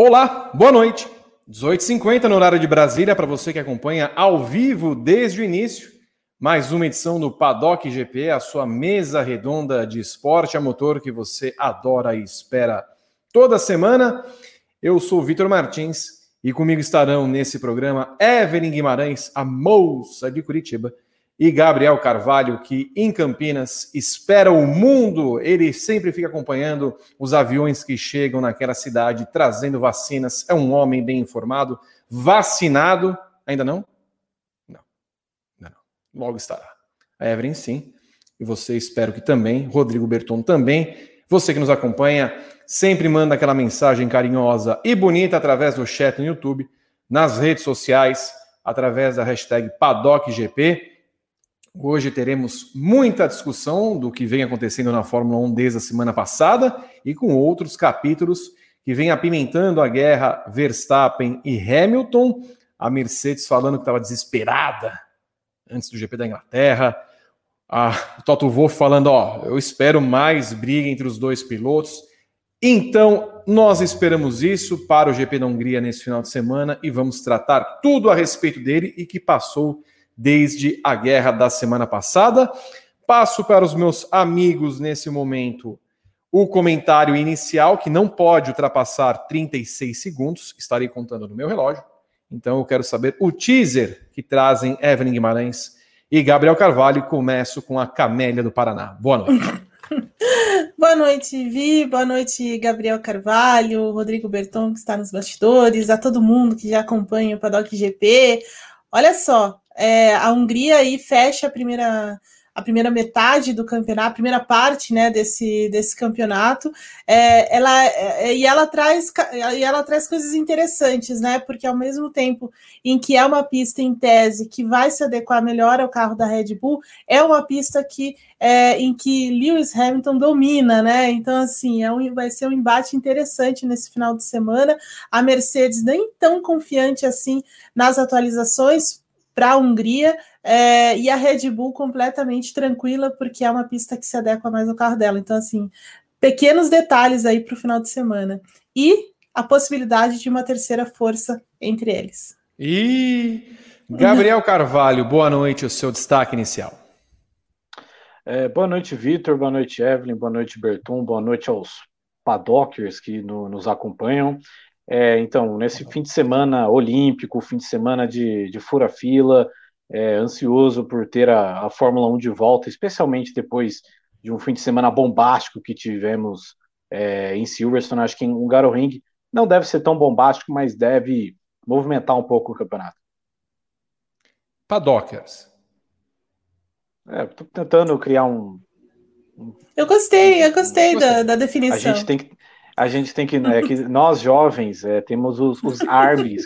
Olá, boa noite. 18h50 no horário de Brasília, para você que acompanha ao vivo desde o início. Mais uma edição do Paddock GP, a sua mesa redonda de esporte a motor que você adora e espera toda semana. Eu sou Vitor Martins e comigo estarão nesse programa Evelyn Guimarães, a moça de Curitiba, e Gabriel Carvalho, que em Campinas espera o mundo. Ele sempre fica acompanhando os aviões que chegam naquela cidade, trazendo vacinas. É um homem bem informado, vacinado. Ainda? Não. Logo estará. A Evelyn, sim. E você, espero que também. Rodrigo Berton também. Você que nos acompanha, sempre manda aquela mensagem carinhosa e bonita através do chat no YouTube, nas redes sociais, através da hashtag PaddockGP Hoje teremos muita discussão do que vem acontecendo na Fórmula 1 desde a semana passada e com outros capítulos que vem apimentando a guerra Verstappen e Hamilton. A Mercedes falando que estava desesperada antes do GP da Inglaterra. A, o Toto Wolff falando: Ó, eu espero mais briga entre os dois pilotos. Então, nós esperamos isso para o GP da Hungria nesse final de semana e vamos tratar tudo a respeito dele e que passou desde a guerra da semana passada. Passo para os meus amigos nesse momento o comentário inicial, que não pode ultrapassar 36 segundos, estarei contando no meu relógio. Então eu quero saber o teaser que trazem Evelyn Guimarães e Gabriel Carvalho. Começo com a Camélia do Paraná. Boa noite. Boa noite, Vi. Boa noite, Gabriel Carvalho, Rodrigo Berton, que está nos bastidores, a todo mundo que já acompanha o Paddock GP. Olha só, é, a Hungria aí fecha a primeira a primeira metade do campeonato, a primeira parte né, desse, desse campeonato, é, ela, é, e, ela traz, e ela traz coisas interessantes, né? Porque ao mesmo tempo em que é uma pista em tese que vai se adequar melhor ao carro da Red Bull, é uma pista que é, em que Lewis Hamilton domina, né? Então, assim, é um, vai ser um embate interessante nesse final de semana. A Mercedes nem tão confiante assim nas atualizações para a Hungria é, e a Red Bull completamente tranquila, porque é uma pista que se adequa mais ao carro dela. Então, assim, pequenos detalhes aí para o final de semana. E a possibilidade de uma terceira força entre eles. E Gabriel Carvalho, boa noite, o seu destaque inicial. É, boa noite, Vitor, boa noite, Evelyn, boa noite, Berton, boa noite aos paddockers que no, nos acompanham. É, então, nesse fim de semana olímpico, fim de semana de, de fura-fila, é, ansioso por ter a, a, Fórmula 1 de volta, especialmente depois de um fim de semana bombástico que tivemos é, em Silverstone. Acho que em Hungaroring não deve ser tão bombástico, mas deve movimentar um pouco o campeonato. Padockers. É, tô tentando criar um. um eu gostei, eu gostei da, da definição. A gente tem que a gente tem que, é, que nós jovens é, temos os, os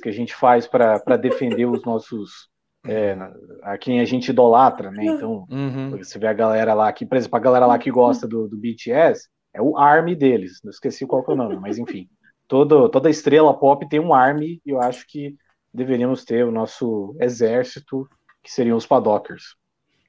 que a gente faz para defender os nossos é, a quem a gente idolatra, né? Então, uhum. você vê a galera lá que, por exemplo, a galera lá que gosta do, do BTS é o army deles. Não esqueci qual é o nome, mas enfim, todo, toda estrela pop tem um army e eu acho que deveríamos ter o nosso exército, que seriam os padockers.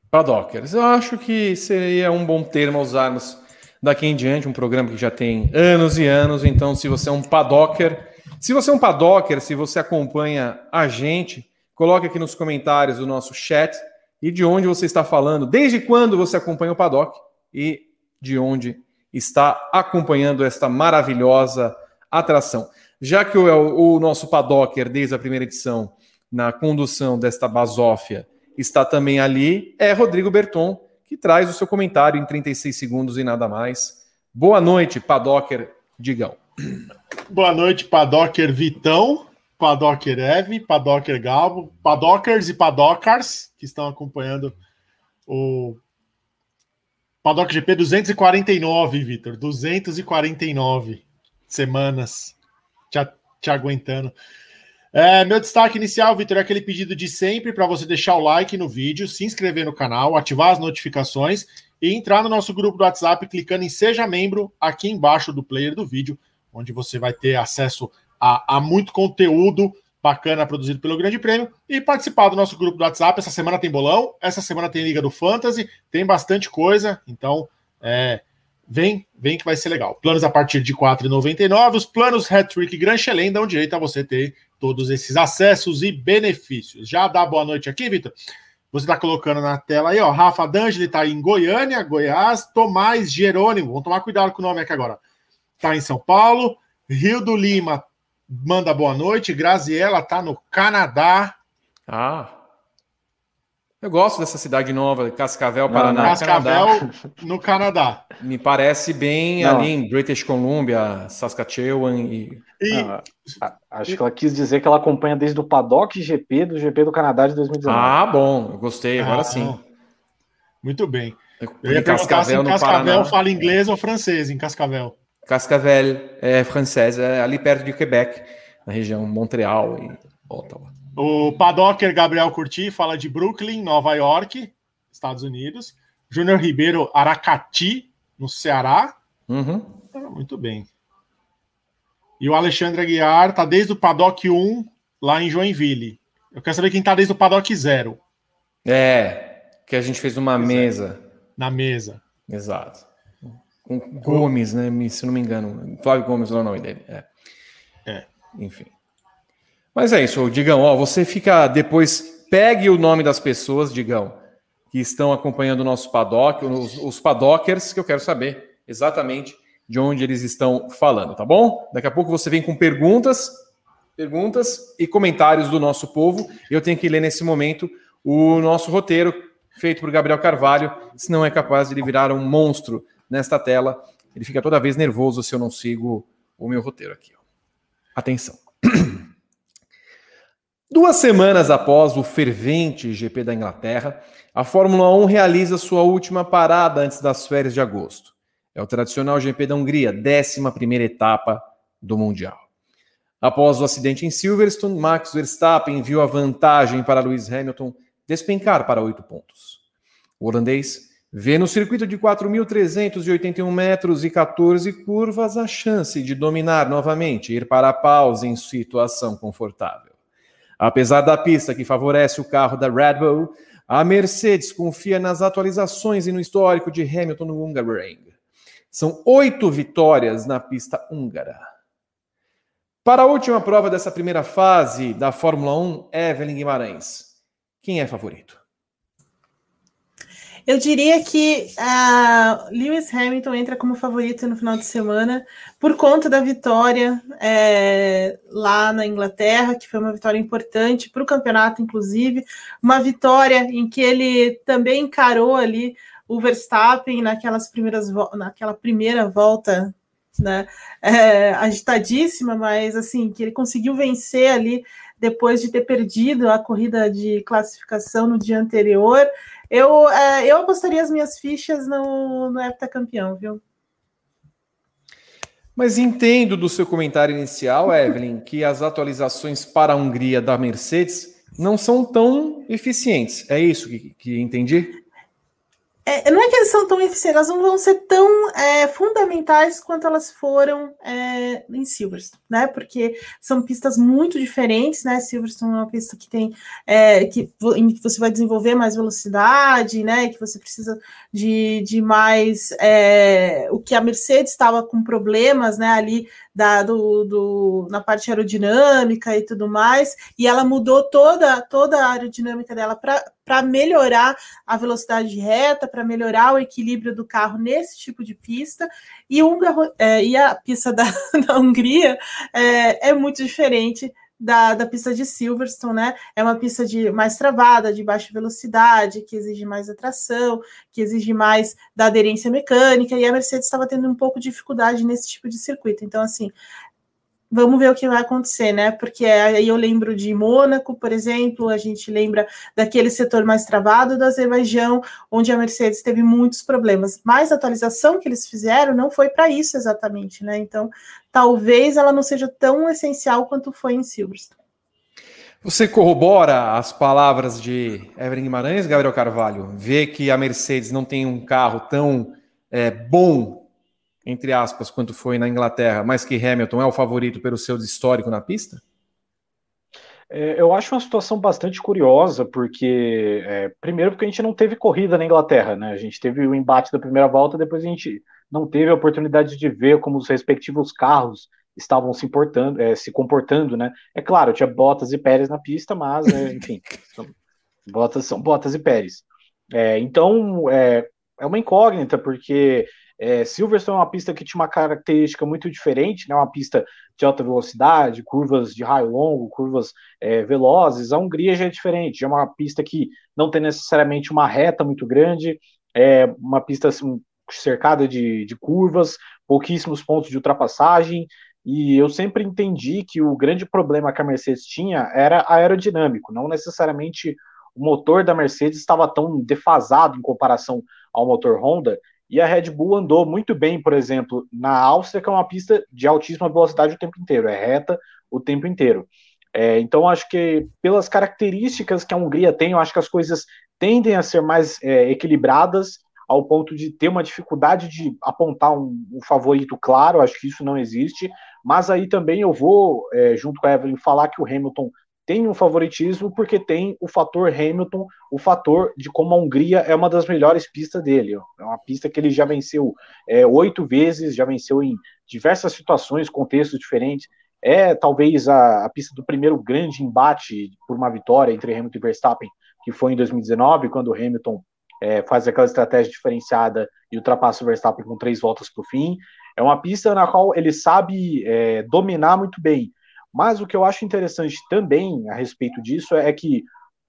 Padockers, eu acho que seria um bom termo usarmos daqui em diante, um programa que já tem anos e anos. Então, se você é um padocker, se você é um padocker, se você acompanha a gente, coloque aqui nos comentários do nosso chat e de onde você está falando, desde quando você acompanha o paddock e de onde está acompanhando esta maravilhosa atração. Já que o, o nosso paddocker, desde a primeira edição, na condução desta basófia, está também ali, é Rodrigo Berton, que traz o seu comentário em 36 segundos e nada mais. Boa noite, Padocker Digão. Boa noite, Padocker Vitão, Padocker Eve, Padocker Galvo, Padockers e Padockars que estão acompanhando o Paddock GP 249, Vitor. 249 semanas te, te aguentando. É, meu destaque inicial, Vitor, é aquele pedido de sempre para você deixar o like no vídeo, se inscrever no canal, ativar as notificações e entrar no nosso grupo do WhatsApp clicando em Seja Membro aqui embaixo do player do vídeo, onde você vai ter acesso a, a muito conteúdo bacana produzido pelo Grande Prêmio e participar do nosso grupo do WhatsApp. Essa semana tem bolão, essa semana tem Liga do Fantasy, tem bastante coisa, então é, vem, vem que vai ser legal. Planos a partir de R$ 4,99, os planos Hat-Trick Grand Chelem dão direito a você ter todos esses acessos e benefícios. Já dá boa noite aqui, Vitor? Você está colocando na tela aí, ó. Rafa D'Angeli está em Goiânia, Goiás. Tomás Jerônimo, vamos tomar cuidado com o nome aqui agora. Está em São Paulo. Rio do Lima manda boa noite. Graziela está no Canadá. Ah, eu gosto dessa cidade nova, Cascavel, Paraná. Cascavel, Canadá. no Canadá. Me parece bem Não. ali em British Columbia, Saskatchewan e. e... Ah, acho que ela quis dizer que ela acompanha desde o Paddock GP do GP do Canadá de 2019. Ah, bom, eu gostei, agora ah, sim. Muito bem. Eu ia perguntar se em Cascavel fala inglês ou francês, em Cascavel. Cascavel é francês, é ali perto de Quebec, na região Montreal e Ottawa. O Padocker Gabriel Curti fala de Brooklyn, Nova York, Estados Unidos. Júnior Ribeiro, Aracati, no Ceará. Uhum. Ah, muito bem. E o Alexandre Aguiar está desde o Paddock 1, lá em Joinville. Eu quero saber quem está desde o Paddock 0. É, que a gente fez uma mesa. Na mesa. Exato. Com Gomes, né? Se não me engano. Flávio Gomes é o nome dele. É. é. Enfim. Mas é isso, Digão. Ó, você fica depois. Pegue o nome das pessoas, Digão, que estão acompanhando o nosso paddock, os, os paddockers, que eu quero saber exatamente de onde eles estão falando, tá bom? Daqui a pouco você vem com perguntas, perguntas e comentários do nosso povo. Eu tenho que ler nesse momento o nosso roteiro feito por Gabriel Carvalho, senão é capaz de ele virar um monstro nesta tela. Ele fica toda vez nervoso se eu não sigo o meu roteiro aqui. Atenção. Duas semanas após o fervente GP da Inglaterra, a Fórmula 1 realiza sua última parada antes das férias de agosto. É o tradicional GP da Hungria, 11 etapa do Mundial. Após o acidente em Silverstone, Max Verstappen viu a vantagem para Lewis Hamilton despencar para oito pontos. O holandês vê no circuito de 4.381 metros e 14 curvas a chance de dominar novamente e ir para a pausa em situação confortável. Apesar da pista que favorece o carro da Red Bull, a Mercedes confia nas atualizações e no histórico de Hamilton no Hungaroring. São oito vitórias na pista húngara. Para a última prova dessa primeira fase da Fórmula 1, Evelyn Guimarães. Quem é favorito? Eu diria que a Lewis Hamilton entra como favorito no final de semana por conta da vitória é, lá na Inglaterra, que foi uma vitória importante para o campeonato, inclusive, uma vitória em que ele também encarou ali o Verstappen naquelas primeiras naquela primeira volta né, é, agitadíssima, mas assim que ele conseguiu vencer ali depois de ter perdido a corrida de classificação no dia anterior. Eu, é, eu apostaria as minhas fichas no, no heptacampeão, viu? Mas entendo do seu comentário inicial, Evelyn, que as atualizações para a Hungria da Mercedes não são tão eficientes. É isso que, que entendi? É, não é que eles são tão eficientes, elas não vão ser tão é, fundamentais quanto elas foram é, em Silverstone, né? Porque são pistas muito diferentes, né? Silverstone é uma pista que tem é, que, em que você vai desenvolver mais velocidade, né? Que você precisa de, de mais é, o que a Mercedes estava com problemas, né? Ali da, do, do, na parte aerodinâmica e tudo mais, e ela mudou toda, toda a aerodinâmica dela para melhorar a velocidade reta, para melhorar o equilíbrio do carro nesse tipo de pista, e, é, e a pista da, da Hungria é, é muito diferente da, da pista de Silverstone, né? É uma pista de mais travada, de baixa velocidade, que exige mais atração, que exige mais da aderência mecânica, e a Mercedes estava tendo um pouco de dificuldade nesse tipo de circuito. Então, assim, vamos ver o que vai acontecer, né? Porque aí eu lembro de Mônaco, por exemplo, a gente lembra daquele setor mais travado do Azerbaijão, onde a Mercedes teve muitos problemas. Mas a atualização que eles fizeram não foi para isso exatamente, né? Então, talvez ela não seja tão essencial quanto foi em Silverstone. Você corrobora as palavras de Evelyn Guimarães, Gabriel Carvalho? Vê que a Mercedes não tem um carro tão é, bom, entre aspas, quanto foi na Inglaterra, mas que Hamilton é o favorito pelo seu histórico na pista? É, eu acho uma situação bastante curiosa, porque, é, primeiro, porque a gente não teve corrida na Inglaterra, né? A gente teve o embate da primeira volta, depois a gente não teve a oportunidade de ver como os respectivos carros estavam se, importando, é, se comportando, né? É claro, tinha Bottas e Pérez na pista, mas, é, enfim, são, Bottas são Bottas e Pérez. É, então, é, é uma incógnita, porque é, Silverstone é uma pista que tinha uma característica muito diferente, né? Uma pista de alta velocidade, curvas de raio longo, curvas é, velozes. A Hungria já é diferente, já é uma pista que não tem necessariamente uma reta muito grande, é uma pista assim, cercada de, de curvas, pouquíssimos pontos de ultrapassagem. E eu sempre entendi que o grande problema que a Mercedes tinha era aerodinâmico, não necessariamente o motor da Mercedes estava tão defasado em comparação ao motor Honda. E a Red Bull andou muito bem, por exemplo, na Áustria, que é uma pista de altíssima velocidade o tempo inteiro, é reta o tempo inteiro. É, então, acho que pelas características que a Hungria tem, eu acho que as coisas tendem a ser mais é, equilibradas ao ponto de ter uma dificuldade de apontar um, um, favorito claro, acho que isso não existe, mas aí também eu vou, é, junto com a Evelyn, falar que o Hamilton tem um favoritismo porque tem o fator Hamilton, o fator de como a Hungria é uma das melhores pistas dele. É uma pista que ele já venceu é, oito vezes, já venceu em diversas situações, contextos diferentes. É talvez a, a, pista do primeiro grande embate por uma vitória entre Hamilton e Verstappen, que foi em 2019, quando o Hamilton é, faz aquela estratégia diferenciada e ultrapassa o Verstappen com três voltas para o fim. É uma pista na qual ele sabe é, dominar muito bem. Mas o que eu acho interessante também a respeito disso é que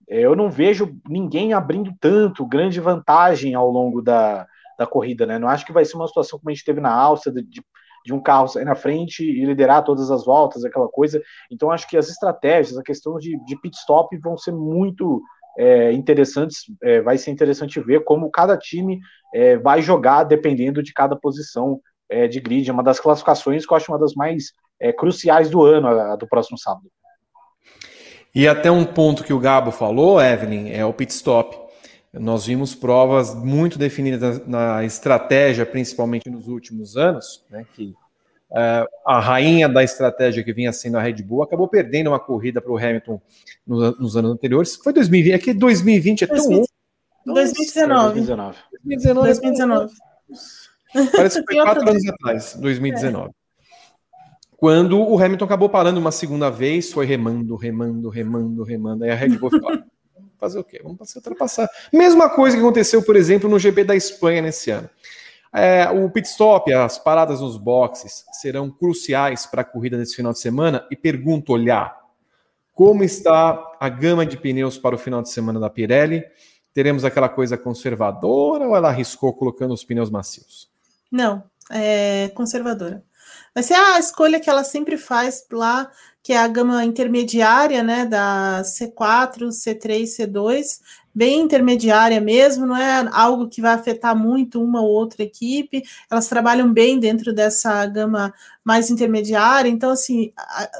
é, eu não vejo ninguém abrindo tanto grande vantagem ao longo da, da corrida, né? Não acho que vai ser uma situação como a gente teve na Áustria, de, de um carro sair na frente e liderar todas as voltas, aquela coisa. Então, acho que as estratégias, a questão de, de pit stop vão ser muito é, interessantes, é, vai ser interessante ver como cada time é, vai jogar dependendo de cada posição é, de grid. É uma das classificações que eu acho uma das mais é, cruciais do ano, a, a do próximo sábado. E até um ponto que o Gabo falou, Evelyn, é o pit stop. Nós vimos provas muito definidas na estratégia, principalmente nos últimos anos, né, que Uh, a rainha da estratégia que vinha sendo a Red Bull acabou perdendo uma corrida para o Hamilton no, nos anos anteriores. Foi 2020, é que 2020 é tão 2019. 2019. 2019. 2019. Parece que foi quatro anos atrás, 2019. É. Quando o Hamilton acabou parando uma segunda vez, foi remando, remando, remando, remando. Aí a Red Bull ficou, fazer o quê? Vamos se ultrapassar. Mesma coisa que aconteceu, por exemplo, no GP da Espanha nesse ano. É, o pit stop, as paradas nos boxes serão cruciais para a corrida desse final de semana. E pergunto, olhar, como está a gama de pneus para o final de semana da Pirelli? Teremos aquela coisa conservadora ou ela arriscou colocando os pneus macios? Não, é conservadora. Vai ser a escolha que ela sempre faz lá, que é a gama intermediária, né, da C4, C3, C2 bem intermediária mesmo, não é algo que vai afetar muito uma ou outra equipe, elas trabalham bem dentro dessa gama mais intermediária, então assim,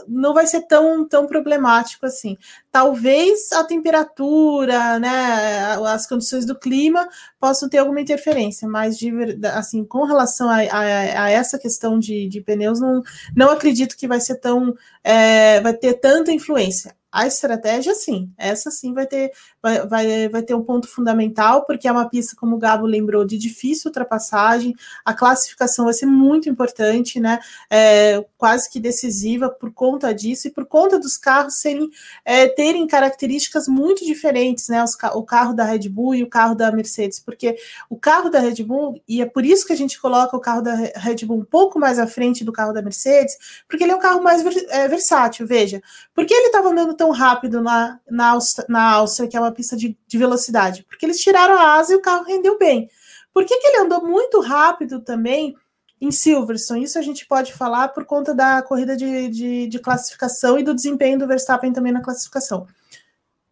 não vai ser tão, tão problemático assim. Talvez a temperatura, né, as condições do clima possam ter alguma interferência, mas de, assim, com relação a, a, a essa questão de, de, pneus, não, não acredito que vai ser tão, é, vai ter tanta influência. A estratégia, sim, essa sim vai ter, vai, vai, vai ter um ponto fundamental, porque é uma pista, como o Gabo lembrou, de difícil ultrapassagem. A classificação vai ser muito importante, né? É, quase que decisiva por conta disso e por conta dos carros serem é, terem características muito diferentes, né? Os, o carro da Red Bull e o carro da Mercedes, porque o carro da Red Bull, e é por isso que a gente coloca o carro da Red Bull um pouco mais à frente do carro da Mercedes, porque ele é um carro mais é, versátil, veja. Porque ele estava andando tão rápido na, na, Áustria, na que é uma pista de, de velocidade? Porque eles tiraram a asa e o carro rendeu bem. Por que, que ele andou muito rápido também em Silverstone? Isso a gente pode falar por conta da corrida de, de, de classificação e do desempenho do Verstappen também na classificação.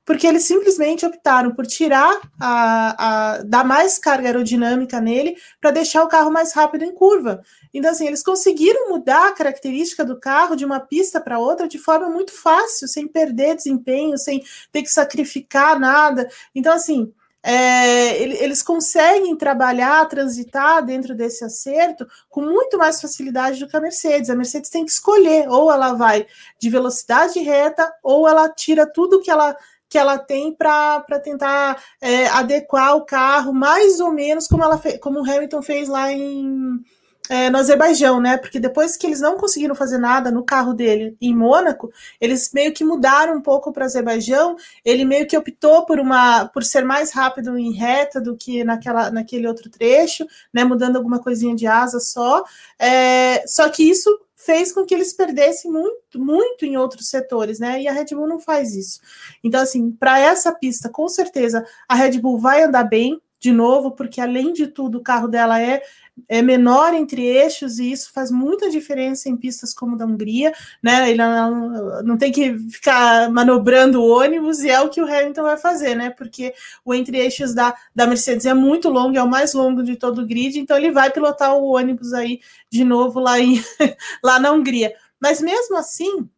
Porque eles simplesmente optaram por tirar a, a dar mais carga aerodinâmica nele para deixar o carro mais rápido em curva. Então, assim, eles conseguiram mudar a característica do carro de uma pista para outra de forma muito fácil, sem perder desempenho, sem ter que sacrificar nada. Então, assim, é, eles conseguem trabalhar, transitar dentro desse acerto com muito mais facilidade do que a Mercedes. A Mercedes tem que escolher, ou ela vai de velocidade reta, ou ela tira tudo que ela que ela tem para tentar é, adequar o carro mais ou menos como ela como o Hamilton fez lá em é, no Azerbaijão, né? Porque depois que eles não conseguiram fazer nada no carro dele em Mônaco, eles meio que mudaram um pouco para o Azerbaijão. Ele meio que optou por uma por ser mais rápido em reta do que naquela, naquele outro trecho, né? Mudando alguma coisinha de asa só. É, só que isso fez com que eles perdessem muito, muito em outros setores, né? E a Red Bull não faz isso. Então, assim, para essa pista, com certeza a Red Bull vai andar bem de novo, porque além de tudo, o carro dela é é menor entre eixos e isso faz muita diferença em pistas como da Hungria, né? Ele não, não tem que ficar manobrando o ônibus e é o que o Hamilton vai fazer, né? Porque o entre eixos da, da Mercedes é muito longo, é o mais longo de todo o grid, então ele vai pilotar o ônibus aí de novo lá, em, lá na Hungria. Mas mesmo assim,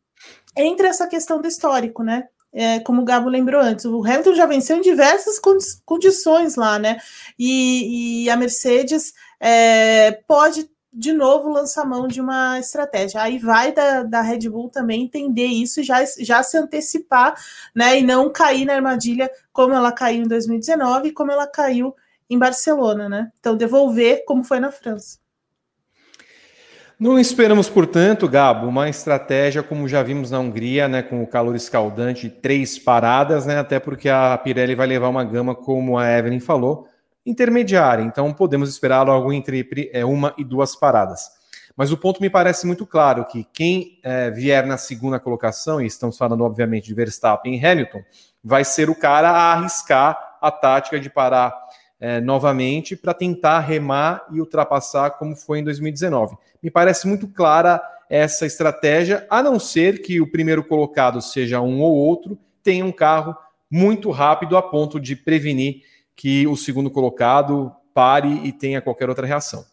entra essa questão do histórico, né? É, como o Gabo lembrou antes, o Hamilton já venceu em diversas condi condições lá, né? E, e a Mercedes é, pode de novo lançar mão de uma estratégia. Aí vai da, da Red Bull também entender isso e já, já se antecipar, né? E não cair na armadilha como ela caiu em 2019 e como ela caiu em Barcelona, né? Então devolver como foi na França. Não esperamos, portanto, Gabo, uma estratégia como já vimos na Hungria, né, com o calor escaldante, três paradas, né, até porque a Pirelli vai levar uma gama, como a Evelyn falou, intermediária, então podemos esperar algo entre é, uma e duas paradas. Mas o ponto me parece muito claro que quem é, vier na segunda colocação, e estamos falando obviamente de Verstappen e Hamilton, vai ser o cara a arriscar a tática de parar é, novamente para tentar remar e ultrapassar como foi em 2019. Me parece muito clara essa estratégia, a não ser que o primeiro colocado seja um ou outro, tenha um carro muito rápido a ponto de prevenir que o segundo colocado pare e tenha qualquer outra reação.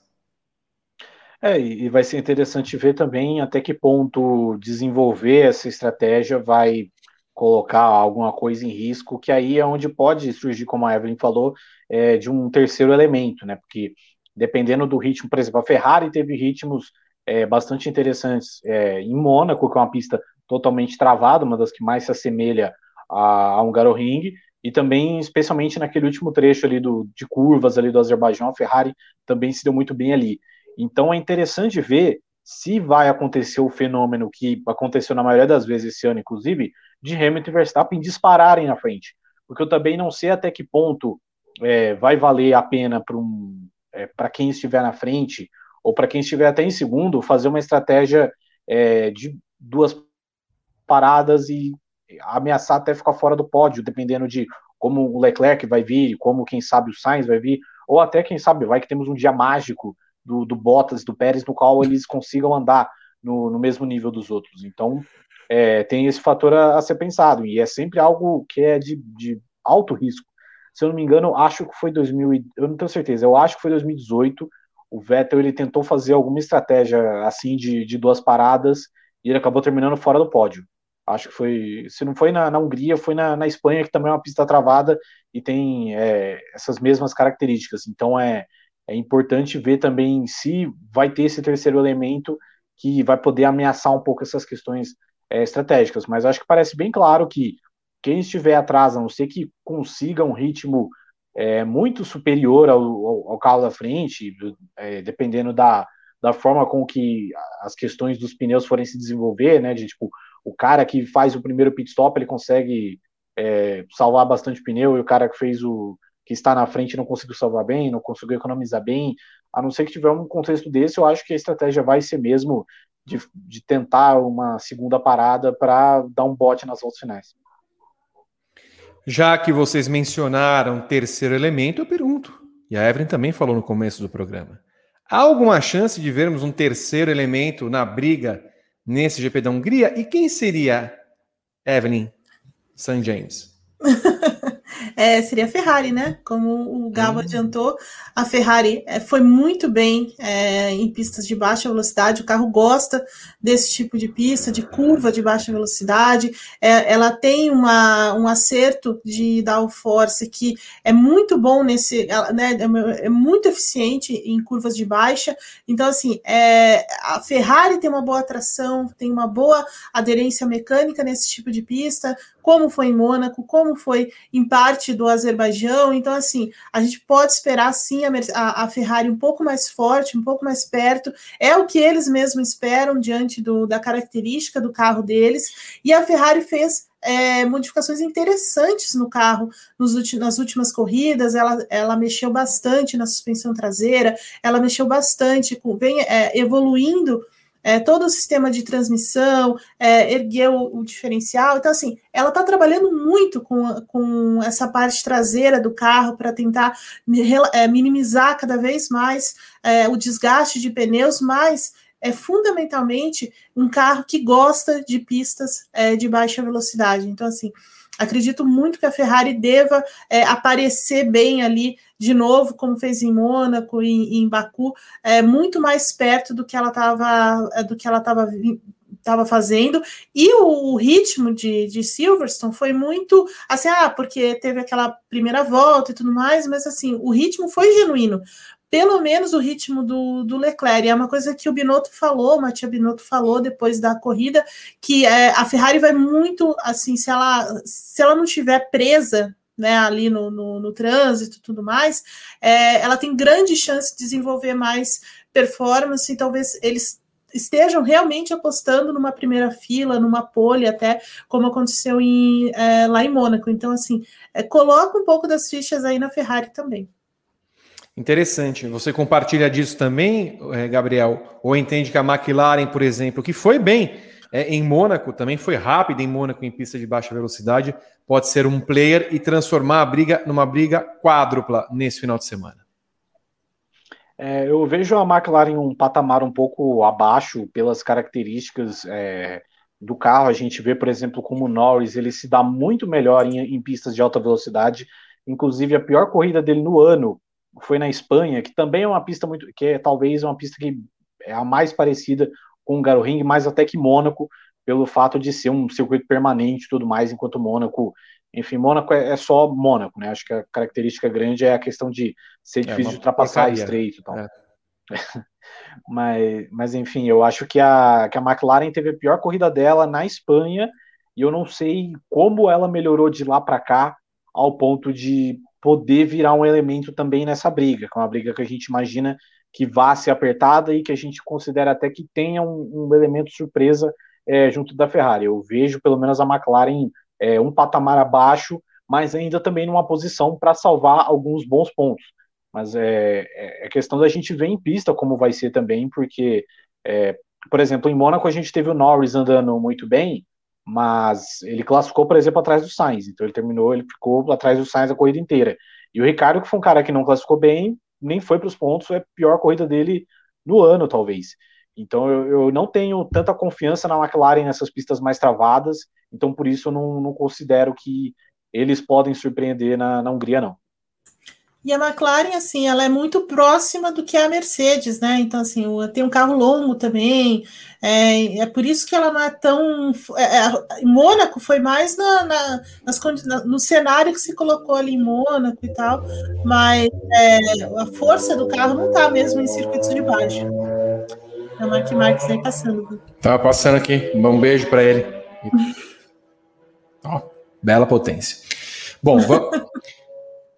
É, e vai ser interessante ver também até que ponto desenvolver essa estratégia vai colocar alguma coisa em risco, que aí é onde pode surgir, como a Evelyn falou, é, de um terceiro elemento, né? Porque dependendo do ritmo, por exemplo, a Ferrari teve ritmos é, bastante interessantes é, em Mônaco, que é uma pista totalmente travada, uma das que mais se assemelha a, a um Ring, e também, especialmente naquele último trecho ali do, de curvas ali do Azerbaijão, a Ferrari também se deu muito bem ali. Então é interessante ver se vai acontecer o fenômeno que aconteceu na maioria das vezes esse ano, inclusive, de Hamilton e Verstappen dispararem na frente. Porque eu também não sei até que ponto é, vai valer a pena para um, é, quem estiver na frente, ou para quem estiver até em segundo, fazer uma estratégia é, de duas paradas e ameaçar até ficar fora do pódio, dependendo de como o Leclerc vai vir, como quem sabe o Sainz vai vir, ou até quem sabe vai que temos um dia mágico do, do Bottas, do Pérez, no qual eles consigam andar no, no mesmo nível dos outros. Então é, tem esse fator a, a, ser pensado e é sempre algo que é de, de alto risco. Se eu não me engano, acho que foi 2000, eu não tenho certeza, eu acho que foi 2018. O Vettel ele tentou fazer alguma estratégia assim de, de duas paradas e ele acabou terminando fora do pódio. Acho que foi, se não foi na, na Hungria, foi na, na, Espanha, que também é uma pista travada e tem é, essas mesmas características. Então é, é importante ver também se vai ter esse terceiro elemento que vai poder ameaçar um pouco essas questões é, estratégicas. Mas acho que parece bem claro que quem estiver atrás, a não ser que consiga um ritmo é, muito superior ao, ao, ao, carro da frente, é, dependendo da, da forma com que as questões dos pneus forem se desenvolver, né? De tipo, o cara que faz o primeiro pit stop ele consegue é, salvar bastante pneu e o cara que fez o que está na frente não conseguiu salvar bem, não conseguiu economizar bem, a não ser que tiver um contexto desse, eu acho que a estratégia vai ser mesmo de, de tentar uma segunda parada para dar um bote nas voltas finais. Já que vocês mencionaram terceiro elemento, eu pergunto, e a Evelyn também falou no começo do programa, há alguma chance de vermos um terceiro elemento na briga nesse GP da Hungria. E quem seria Evelyn St. James? É, seria a Ferrari, né? Como o Gabo uhum. adiantou, a Ferrari é, foi muito bem é, em pistas de baixa velocidade. O carro gosta desse tipo de pista, de curva de baixa velocidade. É, ela tem uma, um acerto de downforce que é muito bom nesse, né? É, é muito eficiente em curvas de baixa. Então, assim, é, a Ferrari tem uma boa tração, tem uma boa aderência mecânica nesse tipo de pista como foi em Mônaco, como foi em parte do Azerbaijão. Então, assim, a gente pode esperar sim a, a, Ferrari um pouco mais forte, um pouco mais perto. É o que eles mesmos esperam diante do, da característica do carro deles. E a Ferrari fez é, modificações interessantes no carro nos, nas últimas corridas. Ela, ela mexeu bastante na suspensão traseira, ela mexeu bastante, com, vem é, evoluindo é, todo o sistema de transmissão, é, ergueu o, diferencial. Então, assim, ela está trabalhando muito com, com essa parte traseira do carro para tentar é, minimizar cada vez mais é, o desgaste de pneus, mas é fundamentalmente um carro que gosta de pistas é, de baixa velocidade. Então, assim, acredito muito que a Ferrari deva é, aparecer bem ali de novo, como fez em Mônaco e em Baku, é, muito mais perto do que ela estava é, do que ela estava estava fazendo, e o, o ritmo de, de, Silverstone foi muito assim, ah, porque teve aquela primeira volta e tudo mais, mas assim, o ritmo foi genuíno. Pelo menos o ritmo do, do Leclerc. É uma coisa que o Binotto falou, o Matia Binotto falou depois da corrida, que é, a Ferrari vai muito assim, se ela, se ela não estiver presa né, ali no, no, no trânsito e tudo mais, é, ela tem grande chance de desenvolver mais performance e talvez eles estejam realmente apostando numa primeira fila, numa pole, até como aconteceu em, é, lá em Mônaco. Então, assim, é, coloca um pouco das fichas aí na Ferrari também. Interessante. Você compartilha disso também, é, Gabriel? Ou entende que a McLaren, por exemplo, que foi bem é, em Mônaco, também foi rápida em Mônaco em pista de baixa velocidade, pode ser um player e transformar a briga numa briga quádrupla nesse final de semana? É, eu vejo a McLaren um patamar um pouco abaixo pelas características é, do carro. A gente vê, por exemplo, como o Norris ele se dá muito melhor em, em pistas de alta velocidade. Inclusive, a pior corrida dele no ano foi na Espanha, que também é uma pista muito, que é talvez uma pista que é a mais parecida com o Garoring, mais até que Mônaco, pelo fato de ser um circuito permanente e tudo mais, enquanto Mônaco, enfim, Mônaco é, é, só Mônaco, né? Acho que a característica grande é a questão de ser é difícil é de ultrapassar porcaria. estreito e tal. É. mas, mas, enfim, eu acho que a, que a McLaren teve a pior corrida dela na Espanha e eu não sei como ela melhorou de lá para cá ao ponto de poder virar um elemento também nessa briga, que é uma briga que a gente imagina que vá ser apertada e que a gente considera até que tenha um, um elemento surpresa é, junto da Ferrari. Eu vejo pelo menos a McLaren é, um patamar abaixo, mas ainda também numa posição para salvar alguns bons pontos. Mas é, é, é questão da gente ver em pista como vai ser também, porque, é, por exemplo, em Mônaco a gente teve o Norris andando muito bem, mas ele classificou, por exemplo, atrás do Sainz. Então ele terminou, ele ficou atrás do Sainz a corrida inteira. E o Ricardo, que foi um cara que não classificou bem, nem foi para os pontos, é a pior corrida dele no ano, talvez. Então eu, eu, não tenho tanta confiança na McLaren nessas pistas mais travadas, então por isso eu não, não considero que eles podem surpreender na, na Hungria, não. E a McLaren, assim, ela é muito próxima do que a Mercedes, né? Então, assim, tem um carro longo também. É, é por isso que ela não é tão. É, é, Mônaco foi mais na, na, nas, na, no cenário que se colocou ali em Mônaco e tal, mas é, a força do carro não está mesmo em circuitos de baixo. É o Mark Marques aí passando. Tá passando aqui. Um beijo para ele. Ó, bela potência. Bom, vamos.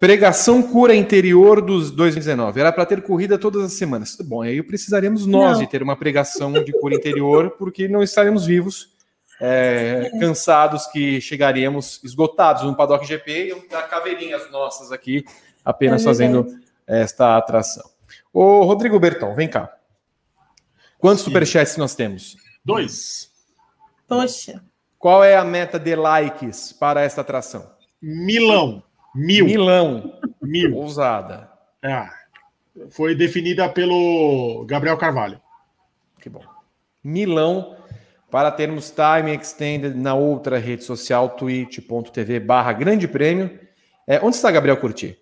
Pregação Cura Interior dos 2019. Era para ter corrida todas as semanas. Bom, aí precisaríamos nós não. de ter uma pregação de cura interior, porque não estaremos vivos, é, cansados, que chegaríamos esgotados no Paddock GP e dar caveirinhas nossas aqui, apenas é fazendo esta atração. Ô, Rodrigo Bertão, vem cá. Quantos Sim. superchats nós temos? Dois. Poxa. Qual é a meta de likes para esta atração? Milão. Mil. Milão. Mil. Ousada. É. Foi definida pelo Gabriel Carvalho. Que bom. Milão, para termos time extended na outra rede social, twitch.tv barra grande prêmio. É, onde está Gabriel Curti?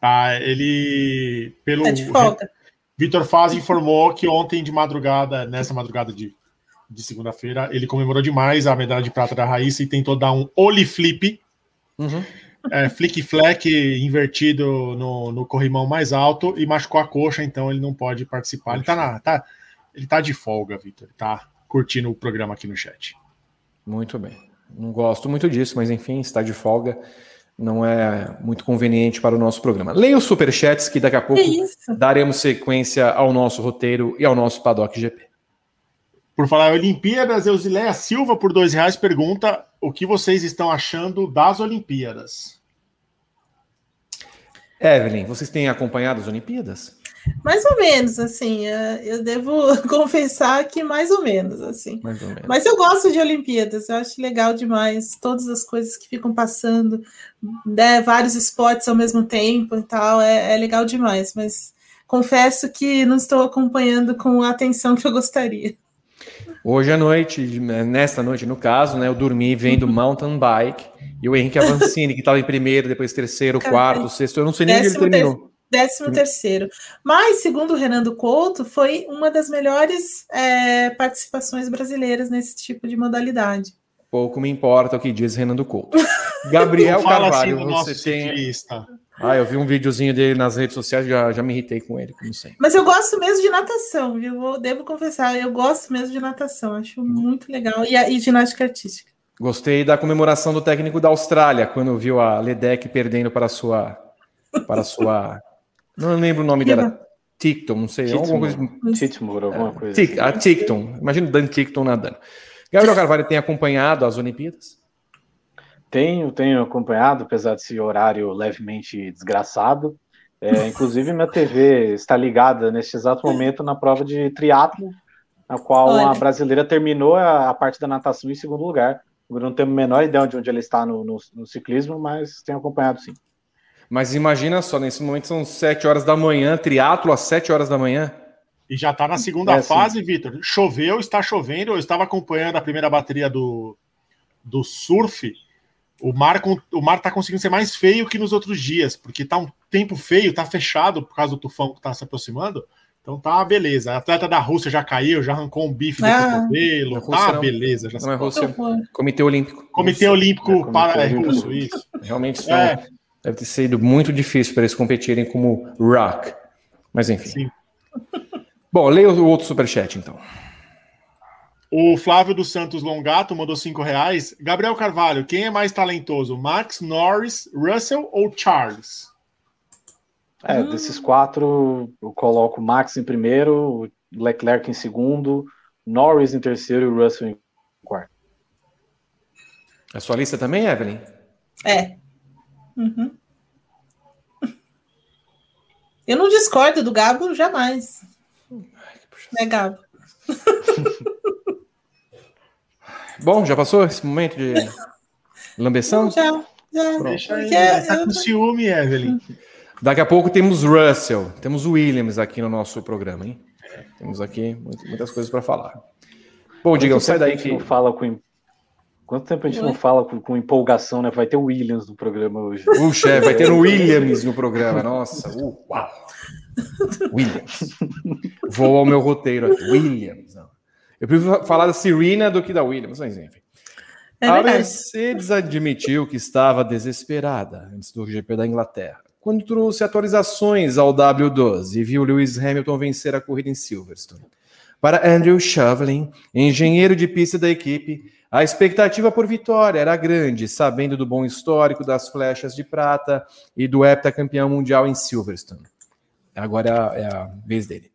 Tá, ele. Pelo. Tá de folga. Vitor Faz informou que ontem de madrugada, nessa madrugada de, de segunda-feira, ele comemorou demais a medalha de prata da Raíssa e tentou dar um oli flip. Uhum. É, flick fleck invertido no, no corrimão mais alto e machucou a coxa, então ele não pode participar. Ele tá, na, tá, ele tá de folga, Vitor. Ele tá curtindo o programa aqui no chat. Muito bem. Não gosto muito disso, mas enfim, está de folga. Não é muito conveniente para o nosso programa. Leia os superchats que daqui a pouco daremos sequência ao nosso roteiro e ao nosso Paddock GP. Por falar em Olimpíadas, Eusileia Silva, por dois reais, pergunta o que vocês estão achando das Olimpíadas. Evelyn, vocês têm acompanhado as Olimpíadas? Mais ou menos, assim, é, eu devo confessar que mais ou menos, assim. Mais ou menos. Mas eu gosto de Olimpíadas, eu acho legal demais, todas as coisas que ficam passando, né, vários esportes ao mesmo tempo e tal, é, é legal demais, mas confesso que não estou acompanhando com a atenção que eu gostaria. Hoje à noite, nesta noite no caso, né, eu dormi vendo mountain bike e o Henrique Avancini, que estava em primeiro, depois terceiro, quarto, sexto, eu não sei nem onde ele terminou. Décimo terceiro. Mas, segundo o Renando Couto, foi uma das melhores é, participações brasileiras nesse tipo de modalidade. Pouco me importa o que diz Renando Couto. Gabriel Carvalho, assim do você tem. ciclista. Ah, eu vi um videozinho dele nas redes sociais, já, já me irritei com ele, como sempre. Mas eu gosto mesmo de natação, viu? Eu devo confessar, eu gosto mesmo de natação, acho muito legal. E, a- e ginástica artística. Gostei da comemoração do técnico da Austrália, quando viu a Ledeck perdendo para a sua. Para a sua. Não lembro o nome dela. Ticton, não sei. Alguma coisa. Titmur, alguma coisa. Tic- a Ticton. Imagina o Dan Ticton nadando. Gabriel Carvalho tem acompanhado as Olimpíadas? Tenho, tenho acompanhado, apesar desse horário levemente desgraçado. É, inclusive, minha TV está ligada neste exato momento na prova de triatlo, na qual Olha. a brasileira terminou a, a parte da natação em segundo lugar. Eu não tenho a menor ideia de onde ela está no, no- no ciclismo, mas tenho acompanhado sim. Mas imagina só, nesse momento são 7 horas da manhã, triatlo às 7 horas da manhã. E já tá na segunda É, fase, Vitor. Choveu, está chovendo. Eu estava acompanhando a primeira bateria do, do surf. O mar, o mar tá conseguindo ser mais feio que nos outros dias, porque tá um tempo feio, tá fechado por causa do tufão que tá se aproximando. Então tá uma beleza. A atleta da Rússia já caiu, já arrancou um bife do Ah. cotovelo. Da Tá uma beleza. Já Não é se- Rússia, Comitê Olímpico. Comitê Isso. Olímpico É, Comitê para é, Olímpico. russo, isso. Realmente são, É. deve ter sido muito difícil para eles competirem como rock. Mas enfim. Sim. Bom, leia o outro superchat então. O Flávio dos Santos Longato mandou cinco reais. Gabriel Carvalho, quem é mais talentoso? Max, Norris, Russell ou Charles? É, Hum. desses quatro, eu coloco o Max em primeiro, o Leclerc em segundo, Norris em terceiro e o Russell em quarto. A sua lista também, Evelyn? É. Uhum. Eu não discordo do Gabo jamais. Né, Gabo? Bom, já passou esse momento de lambeção? Já, já. Deixa aí. Tá eu- com ciúme, Evelyn. Daqui a pouco temos Russell, temos Williams aqui no nosso programa, hein? Temos aqui muitas coisas para falar. Bom, Digão, sai daí que. não fala com Quanto tempo a gente não fala com, com empolgação, né? Vai ter o Williams no programa hoje. Puxa, é, vai ter o Williams no programa. Nossa, uh, uau! Williams. Vou ao meu roteiro aqui. Williams. Eu prefiro falar da Serena do que da Williams, mas enfim. É a. Mercedes admitiu que estava desesperada antes do GP da Inglaterra, quando trouxe atualizações ao W12 e viu Lewis Hamilton vencer a corrida em Silverstone. Para Andrew Shovlin, engenheiro de pista da equipe, a expectativa por vitória era grande, sabendo do bom histórico das flechas de prata e do heptacampeão mundial em Silverstone. Agora é a, é a vez dele.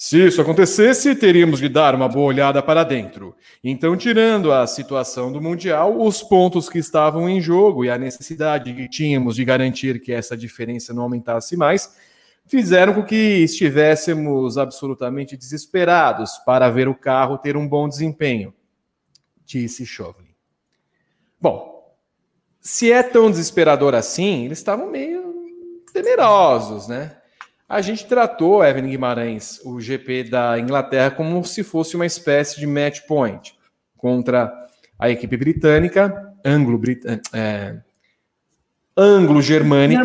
Se isso acontecesse, teríamos de dar uma boa olhada para dentro. Então, tirando a situação do Mundial, os pontos que estavam em jogo e a necessidade que tínhamos de garantir que essa diferença não aumentasse mais, fizeram com que estivéssemos absolutamente desesperados para ver o carro ter um bom desempenho, disse Chauvelin. Bom, se é tão desesperador assim, eles estavam meio temerosos, né? A gente tratou, Evelyn Guimarães, o GP da Inglaterra como se fosse uma espécie de match point contra a equipe britânica, anglo-britânica, é, anglo-germânica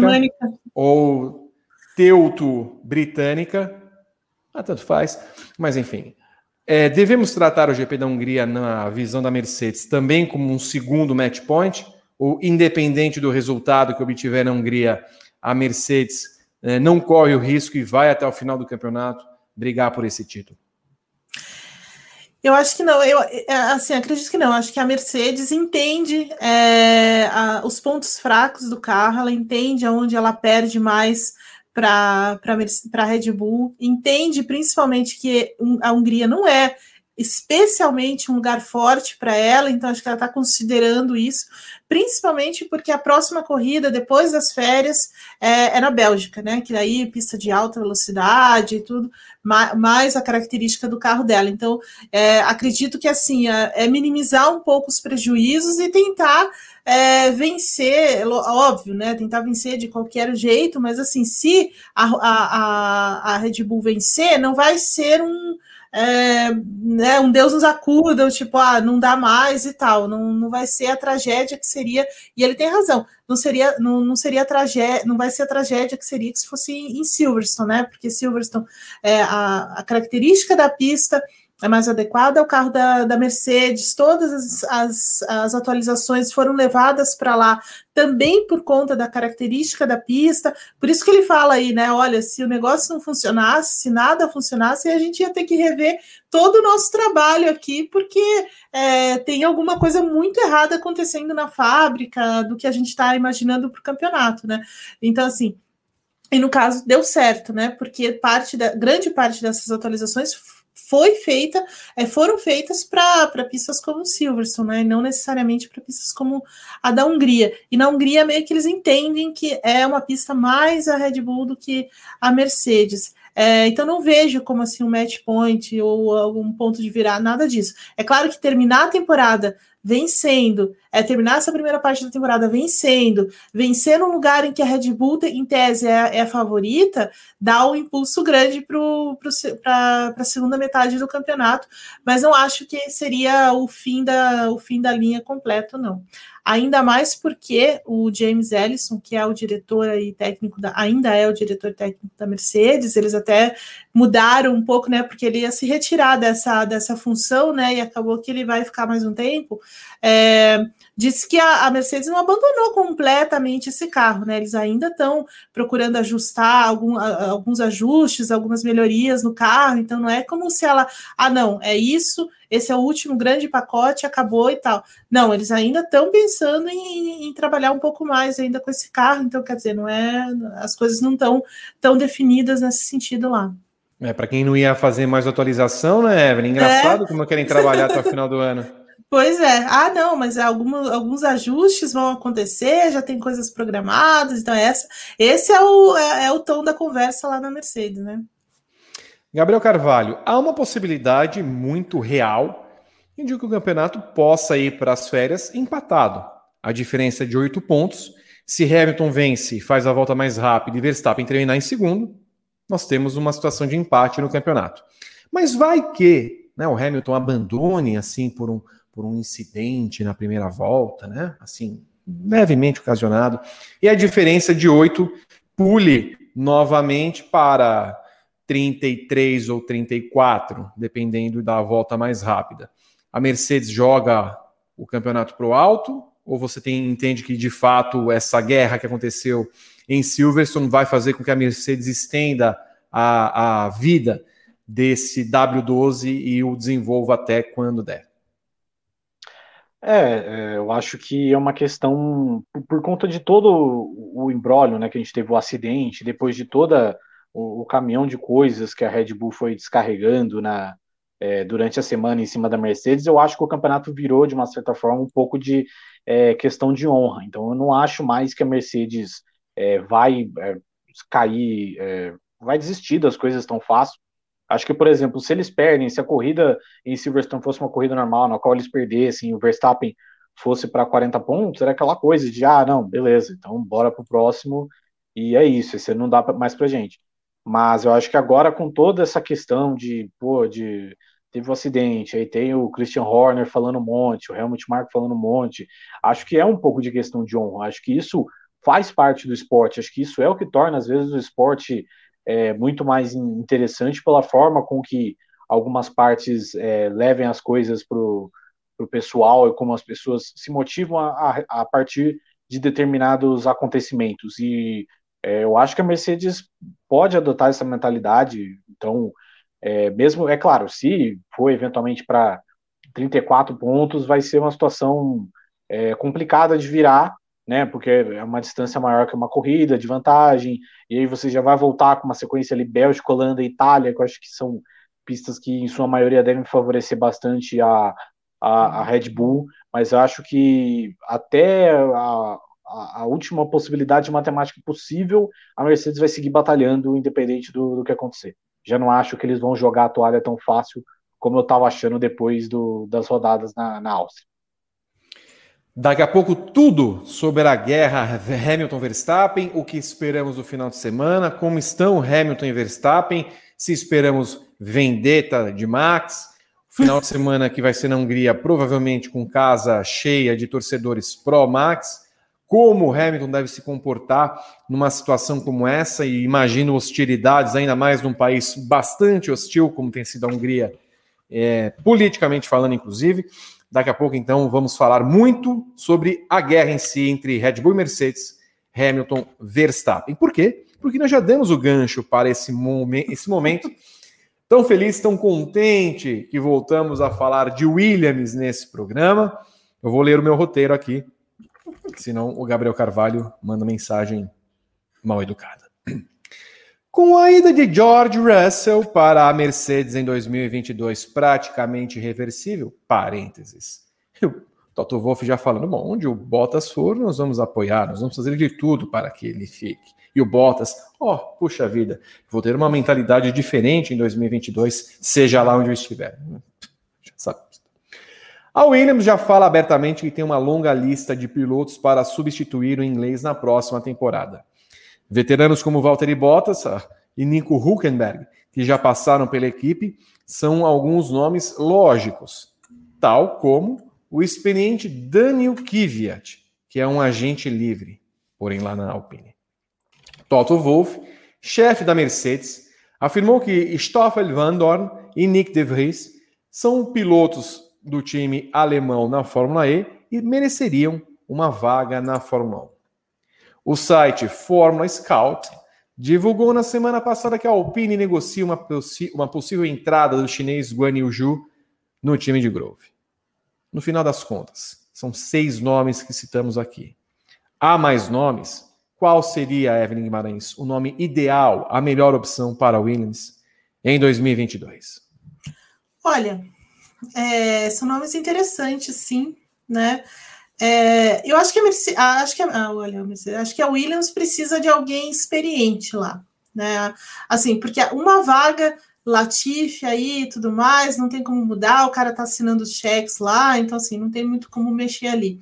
ou teuto-britânica, ah, tanto faz, mas enfim. É, devemos tratar o GP da Hungria na visão da Mercedes também como um segundo match point, ou independente do resultado que obtiver na Hungria, a Mercedes não corre o risco e vai até o final do campeonato brigar por esse título? Eu acho que não, eu é, assim, acredito que não. Acho que a Mercedes entende é, a, os pontos fracos do carro, ela entende aonde ela perde mais para a Red Bull, entende principalmente que a Hungria não é especialmente um lugar forte para ela, então acho que ela está considerando isso, principalmente porque a próxima corrida, depois das férias, é, é, na Bélgica, né? Que daí pista de alta velocidade e tudo, mais a característica do carro dela. Então, é, acredito que assim é, é, minimizar um pouco os prejuízos e tentar é, vencer, óbvio, né? Tentar vencer de qualquer jeito, mas assim, se a, a, a Red Bull vencer, não vai ser um é, né, um Deus nos acuda, tipo, ah, não dá mais e tal, não, não vai ser a tragédia que seria, e ele tem razão, não seria, não, não seria tragédia, não vai ser a tragédia que seria que se fosse em Silverstone, né? Porque Silverstone é a, a característica da pista é mais adequada ao carro da, da Mercedes. Todas as, as, as atualizações foram levadas para lá também por conta da característica da pista. Por isso que ele fala aí, né? Olha, se o negócio não funcionasse, se nada funcionasse, a gente ia ter que rever todo o nosso trabalho aqui, porque é, tem alguma coisa muito errada acontecendo na fábrica do que a gente está imaginando para o campeonato, né? Então, assim. E no caso deu certo, né? Porque parte da grande parte dessas atualizações foi feita, é, foram feitas para pistas como Silverstone, né? não necessariamente para pistas como a da Hungria. E na Hungria, meio que eles entendem que é uma pista mais a Red Bull do que a Mercedes. É, então não vejo como assim um match point ou algum ponto de virar, nada disso. É claro que terminar a temporada vencendo, é terminar essa primeira parte da temporada vencendo, vencer num lugar em que a Red Bull, em tese, é, é a favorita, dá um impulso grande para a segunda metade do campeonato, mas não acho que seria o fim da, o fim da linha completo, não ainda mais porque o James Ellison, que é o diretor aí técnico da, ainda é o diretor técnico da Mercedes, eles até mudaram um pouco, né, porque ele ia se retirar dessa, dessa função, né, e acabou que ele vai ficar mais um tempo. É, disse que a, a, Mercedes não abandonou completamente esse carro, né? Eles ainda estão procurando ajustar algum, a, alguns ajustes, algumas melhorias no carro, então não é como se ela, ah, não, é isso, esse é o último grande pacote, acabou e tal. Não, eles ainda estão pensando em, em, trabalhar um pouco mais ainda com esse carro, então quer dizer, não é, as coisas não estão tão definidas nesse sentido lá. É, para quem não ia fazer mais atualização, né, Evelyn? Engraçado é. como querem trabalhar até o final do ano. Pois é. Ah, não, mas alguma, alguns ajustes vão acontecer, já tem coisas programadas, então essa, esse é o, é, é o tom da conversa lá na Mercedes, né? Gabriel Carvalho, há uma possibilidade muito real de que o campeonato possa ir para as férias empatado. A diferença é de oito pontos. Se Hamilton vence e faz a volta mais rápida e Verstappen terminar em segundo, nós temos uma situação de empate no campeonato. Mas vai que né, o Hamilton abandone assim por um, por um incidente na primeira volta, né? Assim, levemente ocasionado. E a diferença de 8 pule novamente para 33 ou 34, dependendo da volta mais rápida. A Mercedes joga o campeonato para o alto, ou você tem, entende que de fato essa guerra que aconteceu em Silverstone vai fazer com que a Mercedes estenda a, a vida desse W12 e o desenvolva até quando der? É, é, eu acho que é uma questão, por, conta de todo o, o embrólio, né, que a gente teve o acidente, depois de toda o, o caminhão de coisas que a Red Bull foi descarregando na, é, durante a semana em cima da Mercedes, eu acho que o campeonato virou, de uma certa forma, um pouco de é, questão de honra. Então, eu não acho mais que a Mercedes é, vai é, cair, é, vai desistir das coisas tão fácil. Acho que, por exemplo, se eles perdem, se a corrida em Silverstone fosse uma corrida normal, na qual eles perdessem, o Verstappen fosse para 40 pontos, era aquela coisa de, ah, não, beleza, então bora pro próximo, e é isso, esse não dá mais pra gente. Mas eu acho que agora, com toda essa questão de, pô, de teve um acidente, aí tem o Christian Horner falando um monte, o Helmut Marko falando um monte, acho que é um pouco de questão de honra, acho que isso faz parte do esporte. Acho que isso é o que torna, às vezes, o esporte é, muito mais interessante pela forma com que algumas partes é, levem as coisas para o pessoal e como as pessoas se motivam a, a, partir de determinados acontecimentos. E é, eu acho que a Mercedes pode adotar essa mentalidade. Então, é, mesmo, é claro, se for eventualmente para 34 pontos, vai ser uma situação é, complicada de virar, né? Porque é uma distância maior que uma corrida de vantagem, e aí você já vai voltar com uma sequência ali Bélgica, Holanda e Itália, que eu acho que são pistas que, em sua maioria, devem favorecer bastante a, a, a Red Bull, mas eu acho que até a, a, a, última possibilidade matemática possível, a Mercedes vai seguir batalhando, independente do, do que acontecer. Já não acho que eles vão jogar a toalha tão fácil como eu estava achando depois do, das rodadas na, na Áustria. Daqui a pouco, tudo sobre a guerra Hamilton-Verstappen, o que esperamos no final de semana, como estão Hamilton e Verstappen, se esperamos vendetta de Max. Final de semana que vai ser na Hungria, provavelmente com casa cheia de torcedores pró-Max como Hamilton deve se comportar numa situação como essa, e imagino hostilidades, ainda mais num país bastante hostil, como tem sido a Hungria, é, politicamente falando, inclusive. Daqui a pouco, então, vamos falar muito sobre a guerra em si entre Red Bull e Mercedes, Hamilton, Verstappen. Por quê? Porque nós já demos o gancho para esse, momen esse momento. Tão feliz, tão contente que voltamos a falar de Williams nesse programa. Eu vou ler o meu roteiro aqui senão o Gabriel Carvalho manda mensagem mal educada. Com a ida de George Russell para a Mercedes em 2022 praticamente irreversível, parênteses. O Toto Wolff já falando, bom, onde o Bottas for, nós vamos apoiar, nós vamos fazer de tudo para que ele fique. E o Bottas, ó, oh, puxa vida, vou ter uma mentalidade diferente em 2022, seja lá onde eu estiver. A Williams já fala abertamente que tem uma longa lista de pilotos para substituir o inglês na próxima temporada. Veteranos como Valtteri Bottas ah, e Nico Huckenberg, que já passaram pela equipe, são alguns nomes lógicos, tal como o experiente Daniel Kvyat, que é um agente livre, porém lá na Alpine. Toto Wolff, chefe da Mercedes, afirmou que Stoffel Van Dorn e Nick De Vries são pilotos do time alemão na Fórmula E e mereceriam uma vaga na Fórmula 1. O site Fórmula Scout divulgou na semana passada que a Alpine negocia uma, uma possível entrada do chinês Guan Yu no time de Grove. No final das contas, são seis nomes que citamos aqui. Há mais nomes? Qual seria, Evelyn Guimarães, o nome ideal, a melhor opção para Williams em 2022? Olha, é, são nomes interessantes, sim, né? É, eu acho que a Mercedes, ah, acho que a, ah, olha, acho que a Williams precisa de alguém experiente lá, né? Assim, porque uma vaga Latifi aí e tudo mais, não tem como mudar, o cara tá assinando os cheques lá, então assim, não tem muito como mexer ali.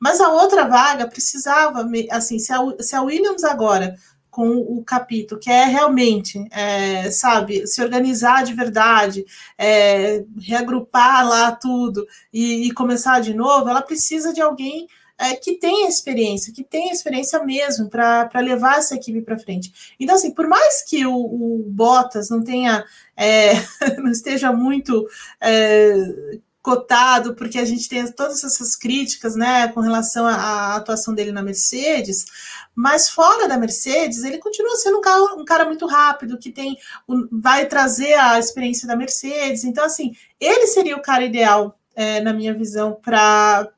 Mas a outra vaga precisava, assim, se a, se a Williams agora com o capítulo, que é realmente, é, sabe, se organizar de verdade, é, reagrupar lá tudo e, e, começar de novo, ela precisa de alguém é, que tenha experiência, que tenha experiência mesmo para levar essa equipe para frente. Então, assim, por mais que o, o Bottas não tenha, é, não esteja muito é, cotado, porque a gente tem todas essas críticas, né, com relação à, atuação dele na Mercedes, mas fora da Mercedes, ele continua sendo um cara, um cara muito rápido, que tem vai trazer a experiência da Mercedes. Então, assim, ele seria o cara ideal, é, na minha visão, para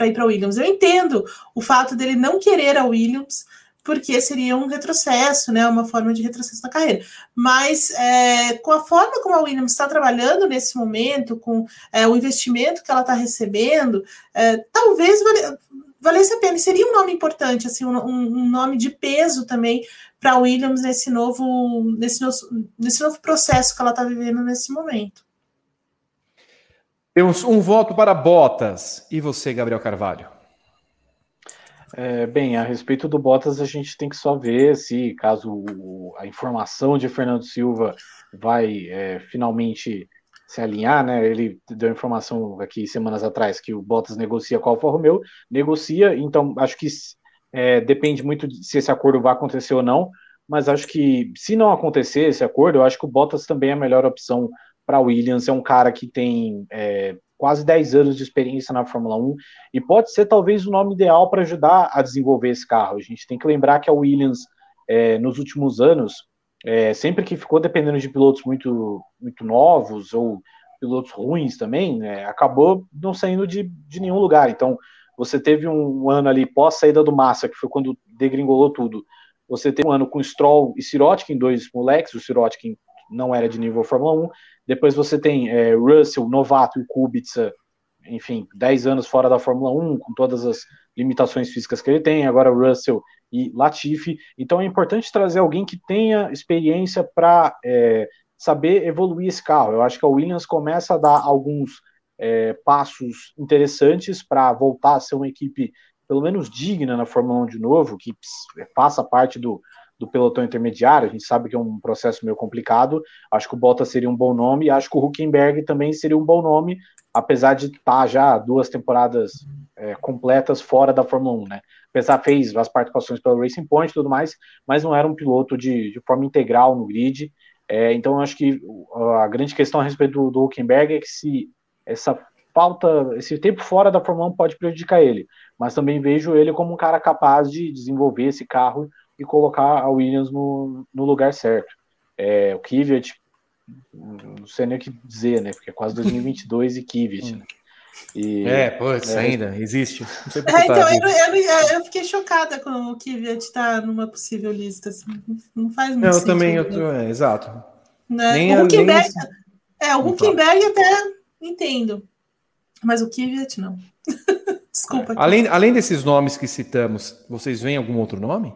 ir para Williams. Eu entendo o fato dele não querer a Williams, porque seria um retrocesso, né, uma forma de retrocesso na carreira. Mas é, com a forma como a Williams está trabalhando nesse momento, com é, o investimento que ela está recebendo, é, talvez vale, valesse a pena. Seria um nome importante, assim, um, um nome de peso também para a Williams nesse novo, nesse, novo, nesse novo processo que ela está vivendo nesse momento. Temos um voto para Bottas. E você, Gabriel Carvalho? É, bem, a respeito do Bottas, a gente tem que só ver se, caso a informação de Fernando Silva vai é, finalmente se alinhar, né? Ele deu informação aqui semanas atrás que o Bottas negocia com a Alfa Romeo, negocia, então acho que É, depende muito de se esse acordo vai acontecer ou não, mas acho que se não acontecer esse acordo, eu acho que o Bottas também é a melhor opção para Williams. É um cara que tem é, quase 10 anos de experiência na Fórmula 1 e pode ser talvez o nome ideal para ajudar a desenvolver esse carro. A gente tem que lembrar que a Williams, é, nos últimos anos, é, sempre que ficou dependendo de pilotos muito, muito novos ou pilotos ruins também, né, acabou não saindo de, de nenhum lugar. Então, você teve um ano ali pós saída do Massa, que foi quando degringolou tudo. Você teve um ano com Stroll e Sirotkin, dois moleques, o Sirotkin não era de nível Fórmula 1, depois você tem é, Russell, novato e Kubica, enfim, 10 anos fora da Fórmula 1, com todas as limitações físicas que ele tem, agora Russell e Latifi. Então é importante trazer alguém que tenha experiência para é, saber evoluir esse carro. Eu acho que a Williams começa a dar alguns é, passos interessantes para voltar a ser uma equipe pelo menos digna na Fórmula 1 de novo, que faça parte do, do pelotão intermediário, a gente sabe que é um processo meio complicado, acho que o Bottas seria um bom nome, e acho que o Huckenberg também seria um bom nome, apesar de estar tá já duas temporadas é, completas fora da Fórmula 1, né? Apesar fez as participações pelo Racing Point e tudo mais, mas não era um piloto de, de forma integral no grid, é, então acho que a grande questão a respeito do, do Huckenberg é que se essa falta, esse tempo fora da Fórmula 1 pode prejudicar ele, mas também vejo ele como um cara capaz de desenvolver esse carro e colocar a Williams no, no lugar certo. É, o Kvyat, não sei nem o que dizer, né? Porque é quase 2022 e Kvyat, né? E, é, pois, é, ainda existe. É, tá então, eu, eu, eu, fiquei chocada com o Kvyat estar tá numa possível lista. Assim, não faz muito não, sentido. Eu também, eu tô, é, exato. Né? Nem, o Huckenberg, nem... é, o Huckenberg até entendo, mas o Kvyat não. Desculpa. Além, além desses nomes que citamos, vocês veem algum outro nome?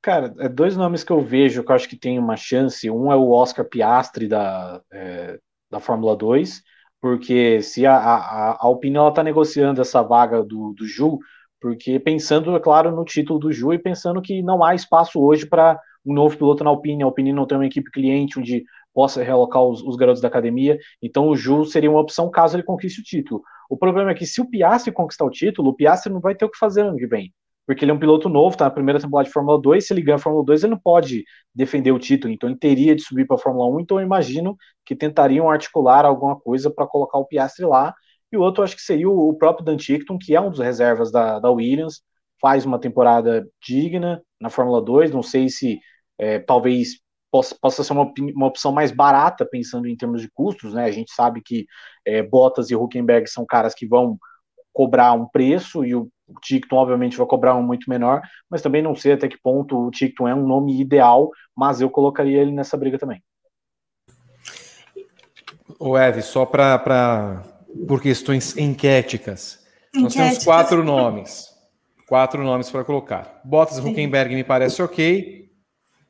Cara, é dois nomes que eu vejo que eu acho que tem uma chance. Um é o Oscar Piastri da, é, da Fórmula 2, porque se a, a, a Alpine está negociando essa vaga do, do Ju, porque pensando, é claro, no título do Ju e pensando que não há espaço hoje para um novo piloto na Alpine. A Alpine não tem uma equipe cliente onde possa realocar os, os, garotos da academia, então o Ju seria uma opção caso ele conquiste o título. O problema é que se o Piastri conquistar o título, o Piastri não vai ter o que fazer ano que vem porque ele é um piloto novo, tá na primeira temporada de Fórmula 2, se ele ganha a Fórmula 2, ele não pode defender o título, então ele teria de subir para a Fórmula 1, então eu imagino que tentariam articular alguma coisa para colocar o Piastri lá, e o outro acho que seria o próprio Dan que é um dos reservas da, da Williams, faz uma temporada digna na Fórmula 2, não sei se é, talvez possa, possa ser uma, uma opção mais barata, pensando em termos de custos, né, a gente sabe que é, Bottas e Huckenberg são caras que vão cobrar um preço e o o Ticton, obviamente, vai cobrar um muito menor, mas também não sei até que ponto o Ticton é um nome ideal, mas eu colocaria ele nessa briga também. O Eve, só para por questões enquéticas, nós temos quatro nomes. Quatro nomes para colocar. Bottas Huckenberg me parece ok.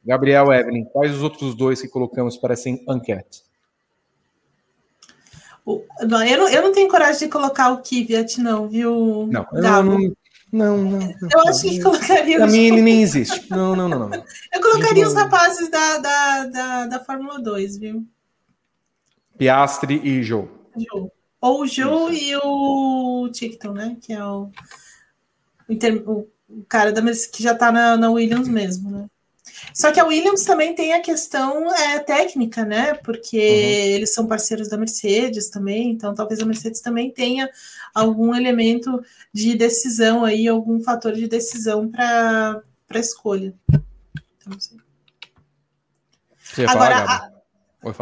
Gabriel Evelyn, quais os outros dois que colocamos parecem enquete? Não, eu, não, eu não tenho coragem de colocar o Kvyat, não, viu? Não, eu não, não, não, Eu acho que colocaria. Para mim, ele nem existe. Não, não, não. não. eu colocaria os rapazes da, da, da, da Fórmula 2, viu? Piastri e Joe. Joe. Ou o Joe e o Ticton, né? Que é o, o, o cara da, que já tá na, na Williams mesmo, né? Só que a Williams também tem a questão é, técnica, né? Porque uhum. eles são parceiros da Mercedes também, então talvez a Mercedes também tenha algum elemento de decisão aí, algum fator de decisão para a escolha. Então, Você Agora, falar, a... Oi,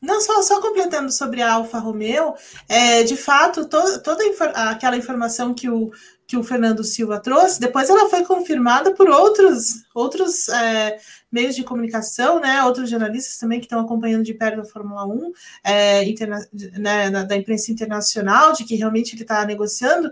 Não, só, só completando sobre a Alfa Romeo, é, de fato, to, toda aquela informação que o, que o Fernando Silva trouxe, depois ela foi confirmada por outros, outros é, meios de comunicação, né, outros jornalistas também que estão acompanhando de perto a Fórmula 1, é, interna, né, da imprensa internacional, de que realmente ele está negociando.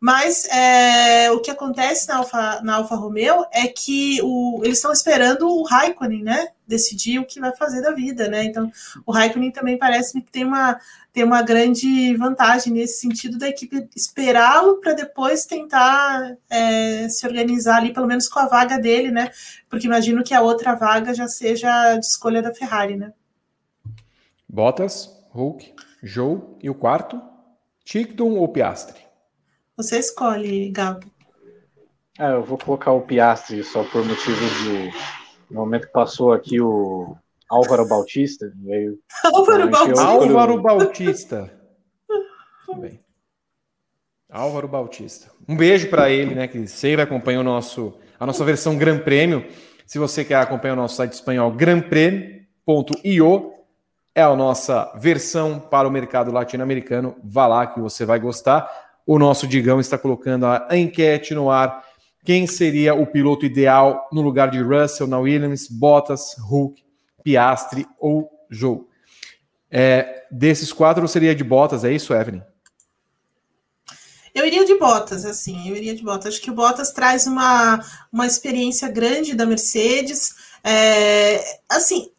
Mas é, o que acontece na Alfa, na Alfa Romeo é que o, eles estão esperando o Raikkonen, né? Decidir o que vai fazer da vida, né? Então, o Raikkonen também parece que tem uma, tem uma grande vantagem nesse sentido da equipe esperá-lo para depois tentar é, se organizar ali, pelo menos com a vaga dele, né? Porque imagino que a outra vaga já seja de escolha da Ferrari, né? Bottas, Hulk, Joe e o quarto, Ticton ou Piastri? Você escolhe, Gabo. É, eu vou colocar o Piastri só por motivo de. No momento que passou aqui o Álvaro Bautista, veio. Álvaro Bautista. Álvaro Bautista. Tudo bem. Álvaro Bautista. Um beijo para ele, né, que sempre acompanha o nosso, a nossa versão Gran Prêmio. Se você quer acompanhar o nosso site espanhol, grandpremio.io é a nossa versão para o mercado latino-americano. Vá lá que você vai gostar. O nosso Digão está colocando a enquete no ar. Quem seria o piloto ideal no lugar de Russell na Williams, Bottas, Hulk, Piastri ou Joe? É, desses quatro seria de Bottas, é isso, Evelyn? Eu iria de Bottas, assim, eu iria de Bottas. Acho que o Bottas traz uma, uma experiência grande da Mercedes. É, assim,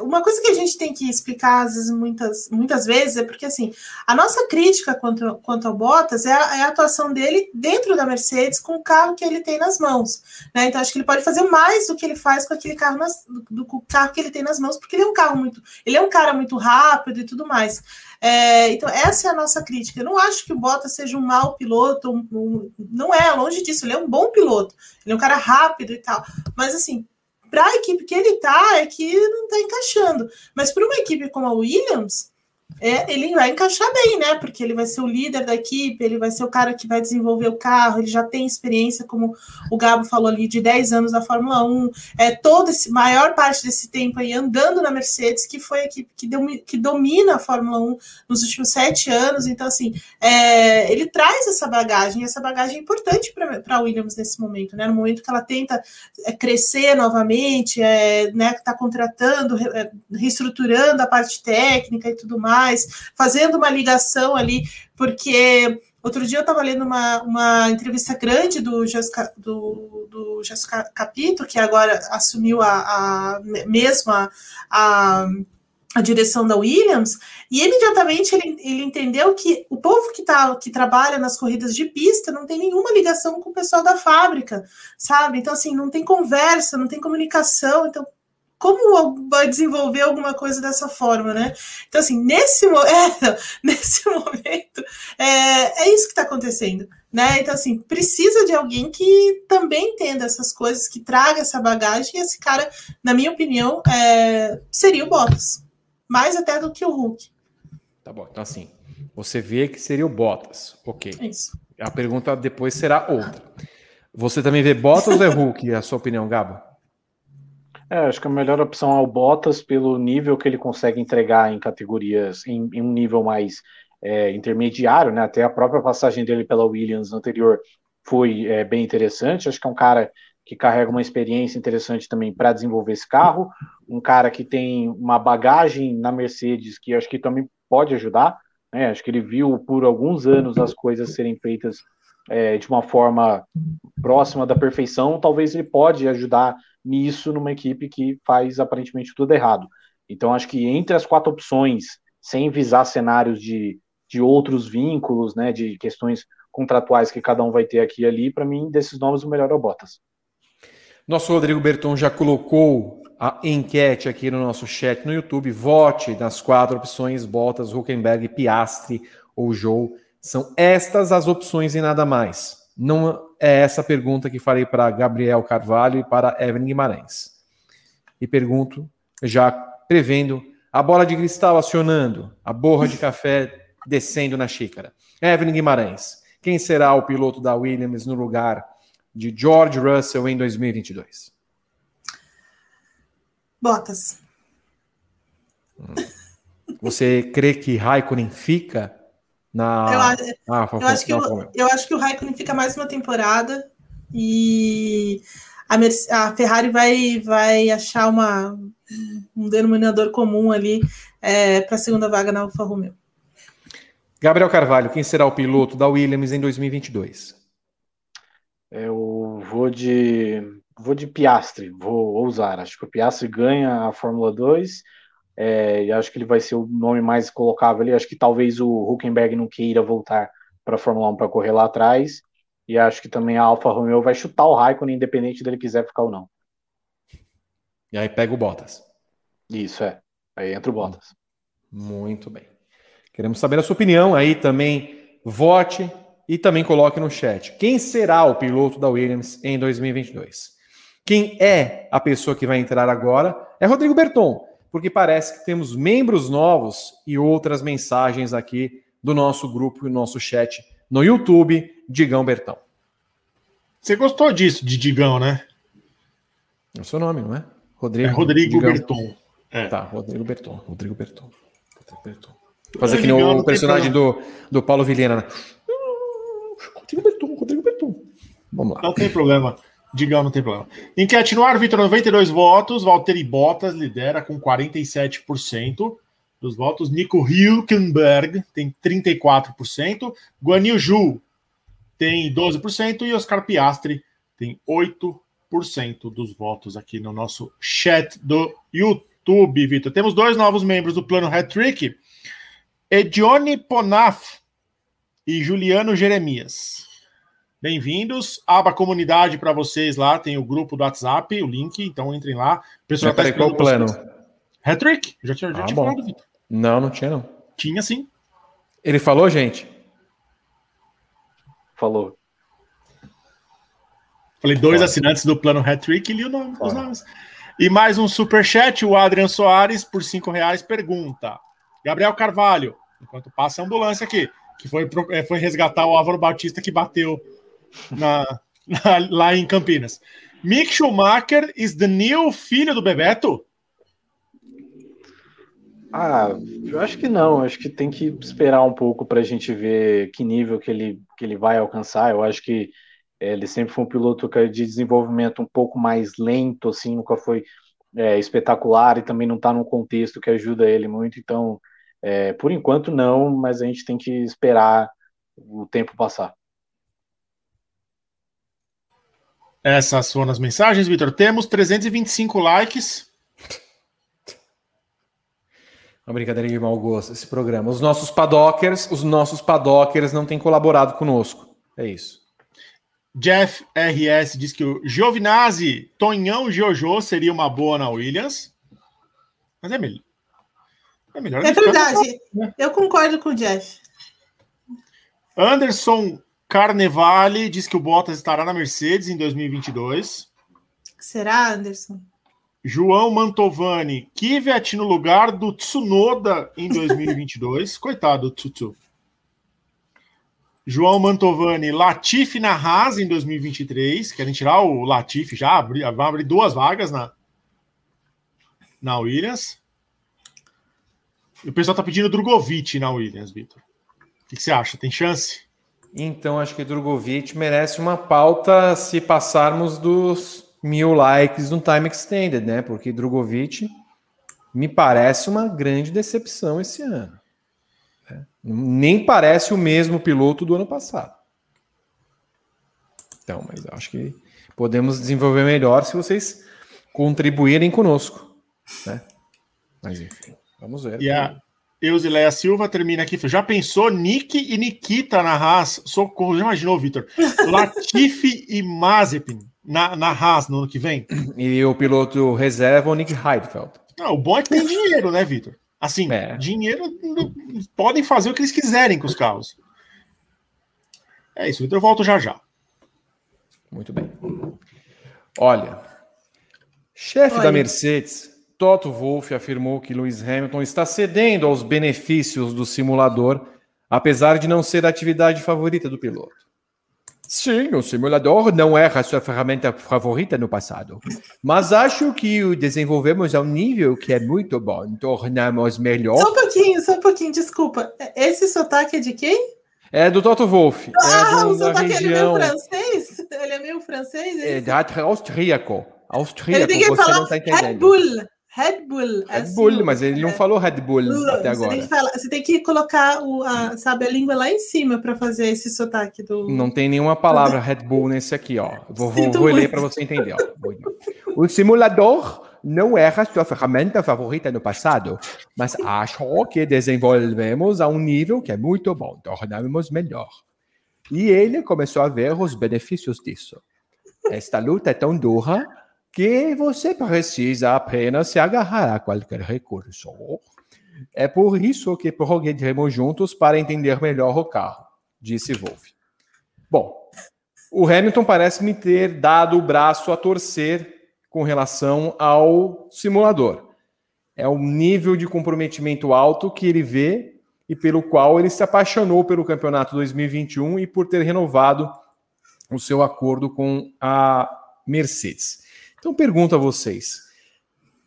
uma coisa que a gente tem que explicar vezes, muitas, muitas vezes é porque assim a nossa crítica quanto, quanto ao Bottas é a, é a, atuação dele dentro da Mercedes com o carro que ele tem nas mãos. Né? Então acho que ele pode fazer mais do que ele faz com aquele carro nas, do, do, carro que ele tem nas mãos, porque ele é um carro muito, ele é um cara muito rápido e tudo mais. É, então essa é a nossa crítica. Eu não acho que o Bottas seja um mau piloto, um, um, não é longe disso. Ele é um bom piloto, ele é um cara rápido e tal. Mas assim para a equipe que ele tá, é que não está encaixando. Mas para uma equipe como a Williams, é, ele vai encaixar bem, né? Porque ele vai ser o líder da equipe, ele vai ser o cara que vai desenvolver o carro, ele já tem experiência, como o Gabo falou ali, de 10 anos da Fórmula 1, é toda esse maior parte desse tempo aí andando na Mercedes, que foi a equipe que, deu, que domina a Fórmula 1 nos últimos sete anos. Então, assim, é, ele traz essa bagagem, essa bagagem é importante para a Williams nesse momento, né? No momento que ela tenta é, crescer novamente, é, né? Está contratando, é, reestruturando a parte técnica e tudo mais mais, fazendo uma ligação ali, porque outro dia eu estava lendo uma, uma entrevista grande do Jessica, do, do Jessica Capito, que agora assumiu a, a mesma a, a direção da Williams, e imediatamente ele, ele entendeu que o povo que, tá, que trabalha nas corridas de pista não tem nenhuma ligação com o pessoal da fábrica, sabe? Então, assim, não tem conversa, não tem comunicação. Então, como vai desenvolver alguma coisa dessa forma, né? Então, assim, nesse, é, nesse momento, é, é isso que está acontecendo, né? Então, assim, precisa de alguém que também entenda essas coisas, que traga essa bagagem, e esse cara, na minha opinião, é, seria o Bottas, mais até do que o Hulk. Tá bom, então assim, você vê que seria o Bottas, ok. Isso. A pergunta depois será outra. Você também vê Bottas ou é Hulk, a sua opinião, Gabo? É, acho que a melhor opção é o Bottas pelo nível que ele consegue entregar em categorias, em, em um nível mais é, intermediário, né? Até a própria passagem dele pela Williams anterior foi é, bem interessante. Acho que é um cara que carrega uma experiência interessante também para desenvolver esse carro, um cara que tem uma bagagem na Mercedes que acho que também pode ajudar. Né? Acho que ele viu por alguns anos as coisas serem feitas é, de uma forma próxima da perfeição. Talvez ele pode ajudar nisso numa equipe que faz aparentemente tudo errado. Então, acho que entre as quatro opções, sem visar cenários de, de outros vínculos, né, de questões contratuais que cada um vai ter aqui e ali, para mim, desses nomes, o melhor é o Bottas. Nosso Rodrigo Berton já colocou a enquete aqui no nosso chat no YouTube. Vote nas quatro opções: Bottas, Huckenberg, Piastri ou Joe. São estas as opções e nada mais. Não é essa pergunta que farei para Gabriel Carvalho e para Evelyn Guimarães. E pergunto, já prevendo, a bola de cristal acionando, a borra de café descendo na xícara. Evelyn Guimarães, quem será o piloto da Williams no lugar de George Russell em 2022? Bottas. Hum. Você crê que Raikkonen fica na... Eu, acho, ah, eu, acho que o, eu acho que o Raikkonen fica mais uma temporada e a, a Ferrari vai, vai achar uma, um denominador comum ali é, para a segunda vaga na Alfa Romeo. Gabriel Carvalho, quem será o piloto da Williams em 2022? Eu vou de vou de Piastri, vou ousar. Acho que o Piastri ganha a Fórmula 2 é, e acho que ele vai ser o nome mais colocável ali. Acho que talvez o Huckenberg não queira voltar para a Fórmula 1 para correr lá atrás. E acho que também a Alfa Romeo vai chutar o Raikkonen, independente dele quiser ficar ou não. E aí pega o Bottas. Isso, é. Aí entra o Bottas. Muito bem. Queremos saber a sua opinião aí também. Vote e também coloque no chat. Quem será o piloto da Williams em 2022? Quem é a pessoa que vai entrar agora? É Rodrigo Berton, porque parece que temos membros novos e outras mensagens aqui do nosso grupo e nosso chat no YouTube, Digão Bertão. Você gostou disso, de Digão, né? É o seu nome, não é? Rodrigo, é Rodrigo Berton. É. Tá, Rodrigo Berton. Rodrigo Berton. Rodrigo Berton. Fazer que nem o personagem do, do Paulo Vilhena. Né? Rodrigo Berton, Rodrigo Berton. Vamos lá. Não tem problema. Digão, não tem problema. Enquete no ar, Vitor, 92 votos. Valtteri Bottas lidera com 47% dos votos. Nico Hülkenberg tem 34%. Guanil Ju tem 12%. E Oscar Piastri tem 8% dos votos aqui no nosso chat do YouTube, Vitor. Temos dois novos membros do Plano Hat-Trick. Edione Ponaf e Juliano Jeremias. Bem-vindos. Aba comunidade para vocês lá, tem o grupo do WhatsApp, o link, então entrem lá. O pessoal tá qual o plano? Hat-trick? Já tinha, já ah, tinha falado, Vitor. Não, não tinha não. Tinha sim. Ele falou, gente? Falou. Falei dois Fala. assinantes do plano Hat-trick e li o nome, os nomes. E mais um super chat, o Adrian Soares, por cinco reais, pergunta. Gabriel Carvalho, enquanto passa a ambulância aqui, que foi, é, foi resgatar o Álvaro Batista que bateu na, na, lá em Campinas. Mick Schumacher is the new filho do Bebeto? Ah, eu acho que não. Acho que tem que esperar um pouco para a gente ver que nível que ele, que ele vai alcançar. Eu acho que é, ele sempre foi um piloto de desenvolvimento um pouco mais lento, assim, nunca foi é, espetacular e também não está num contexto que ajuda ele muito. Então, é, por enquanto não, mas a gente tem que esperar o tempo passar. Essas foram as mensagens, Vitor. Temos 325 likes. Uma brincadeira de mau gosto esse programa. Os nossos padockers, os nossos padockers não têm colaborado conosco. É isso. Jeff RS diz que o Giovinazzi, Tonhão Jojo seria uma boa na Williams. Mas é melhor. É, melhor é verdade. Eu concordo com o Jeff. Anderson Carnevale diz que o Bottas estará na Mercedes em 2022. Será, Anderson? João Mantovani, Kvyat no lugar do Tsunoda em 2022. Coitado do Tsutsu. João Mantovani, Latifi na Haas em 2023. Querem tirar o Latifi já? Abrir, vai abrir duas vagas na, na Williams. E o pessoal tá pedindo Drogovic na Williams, Vitor. O que, que você acha? Tem chance? Então, acho que Drogovic merece uma pauta se passarmos dos mil likes no Time Extended, né? Porque Drogovic me parece uma grande decepção esse ano. Né? Nem parece o mesmo piloto do ano passado. Então, mas acho que podemos desenvolver melhor se vocês contribuírem conosco. Né? Mas enfim, vamos ver. E a, Eusileia Silva termina aqui. Já pensou Nick e Nikita na Haas? Socorro, já imaginou, Vitor? Latifi e Mazepin na, na Haas no ano que vem? E o piloto reserva o Nick Heidfeld. Não, o bom é que tem dinheiro, né, Vitor? Assim, é. dinheiro podem fazer o que eles quiserem com os carros. É isso, Vitor. Eu volto já já. Muito bem. Olha, chefe da Mercedes Toto Wolff afirmou que Lewis Hamilton está cedendo aos benefícios do simulador, apesar de não ser a atividade favorita do piloto. Sim, o simulador não era a sua ferramenta favorita no passado, mas acho que o desenvolvemos a um nível que é muito bom, tornamos melhor. Só um pouquinho, só um pouquinho, desculpa. Esse sotaque é de quem? É do Toto Wolff. É ah, é do, o sotaque região... é meio francês? Ele é meio francês? É, é austríaco. Austríaco, Ele tem que você falar não tá entendendo. Red Bull. Red Bull. Red assim, Bull, mas ele não é. falou Red Bull até agora. Tem falar, você tem que colocar o, a, sabe, a língua lá em cima para fazer esse sotaque do. Não tem nenhuma palavra Red Bull nesse aqui, ó. Vou, vou, vou ler para você entender. Ó. O simulador não era sua ferramenta favorita no passado, mas acho que desenvolvemos a um nível que é muito bom, tornamos melhor. E ele começou a ver os benefícios disso. Esta luta é tão dura que você precisa apenas se agarrar a qualquer recurso. É por isso que progrediremos juntos para entender melhor o carro, disse Wolff. Bom, o Hamilton parece me ter dado o braço a torcer com relação ao simulador. É o nível de comprometimento alto que ele vê e pelo qual ele se apaixonou pelo campeonato 2021 e por ter renovado o seu acordo com a Mercedes. Então, pergunto a vocês: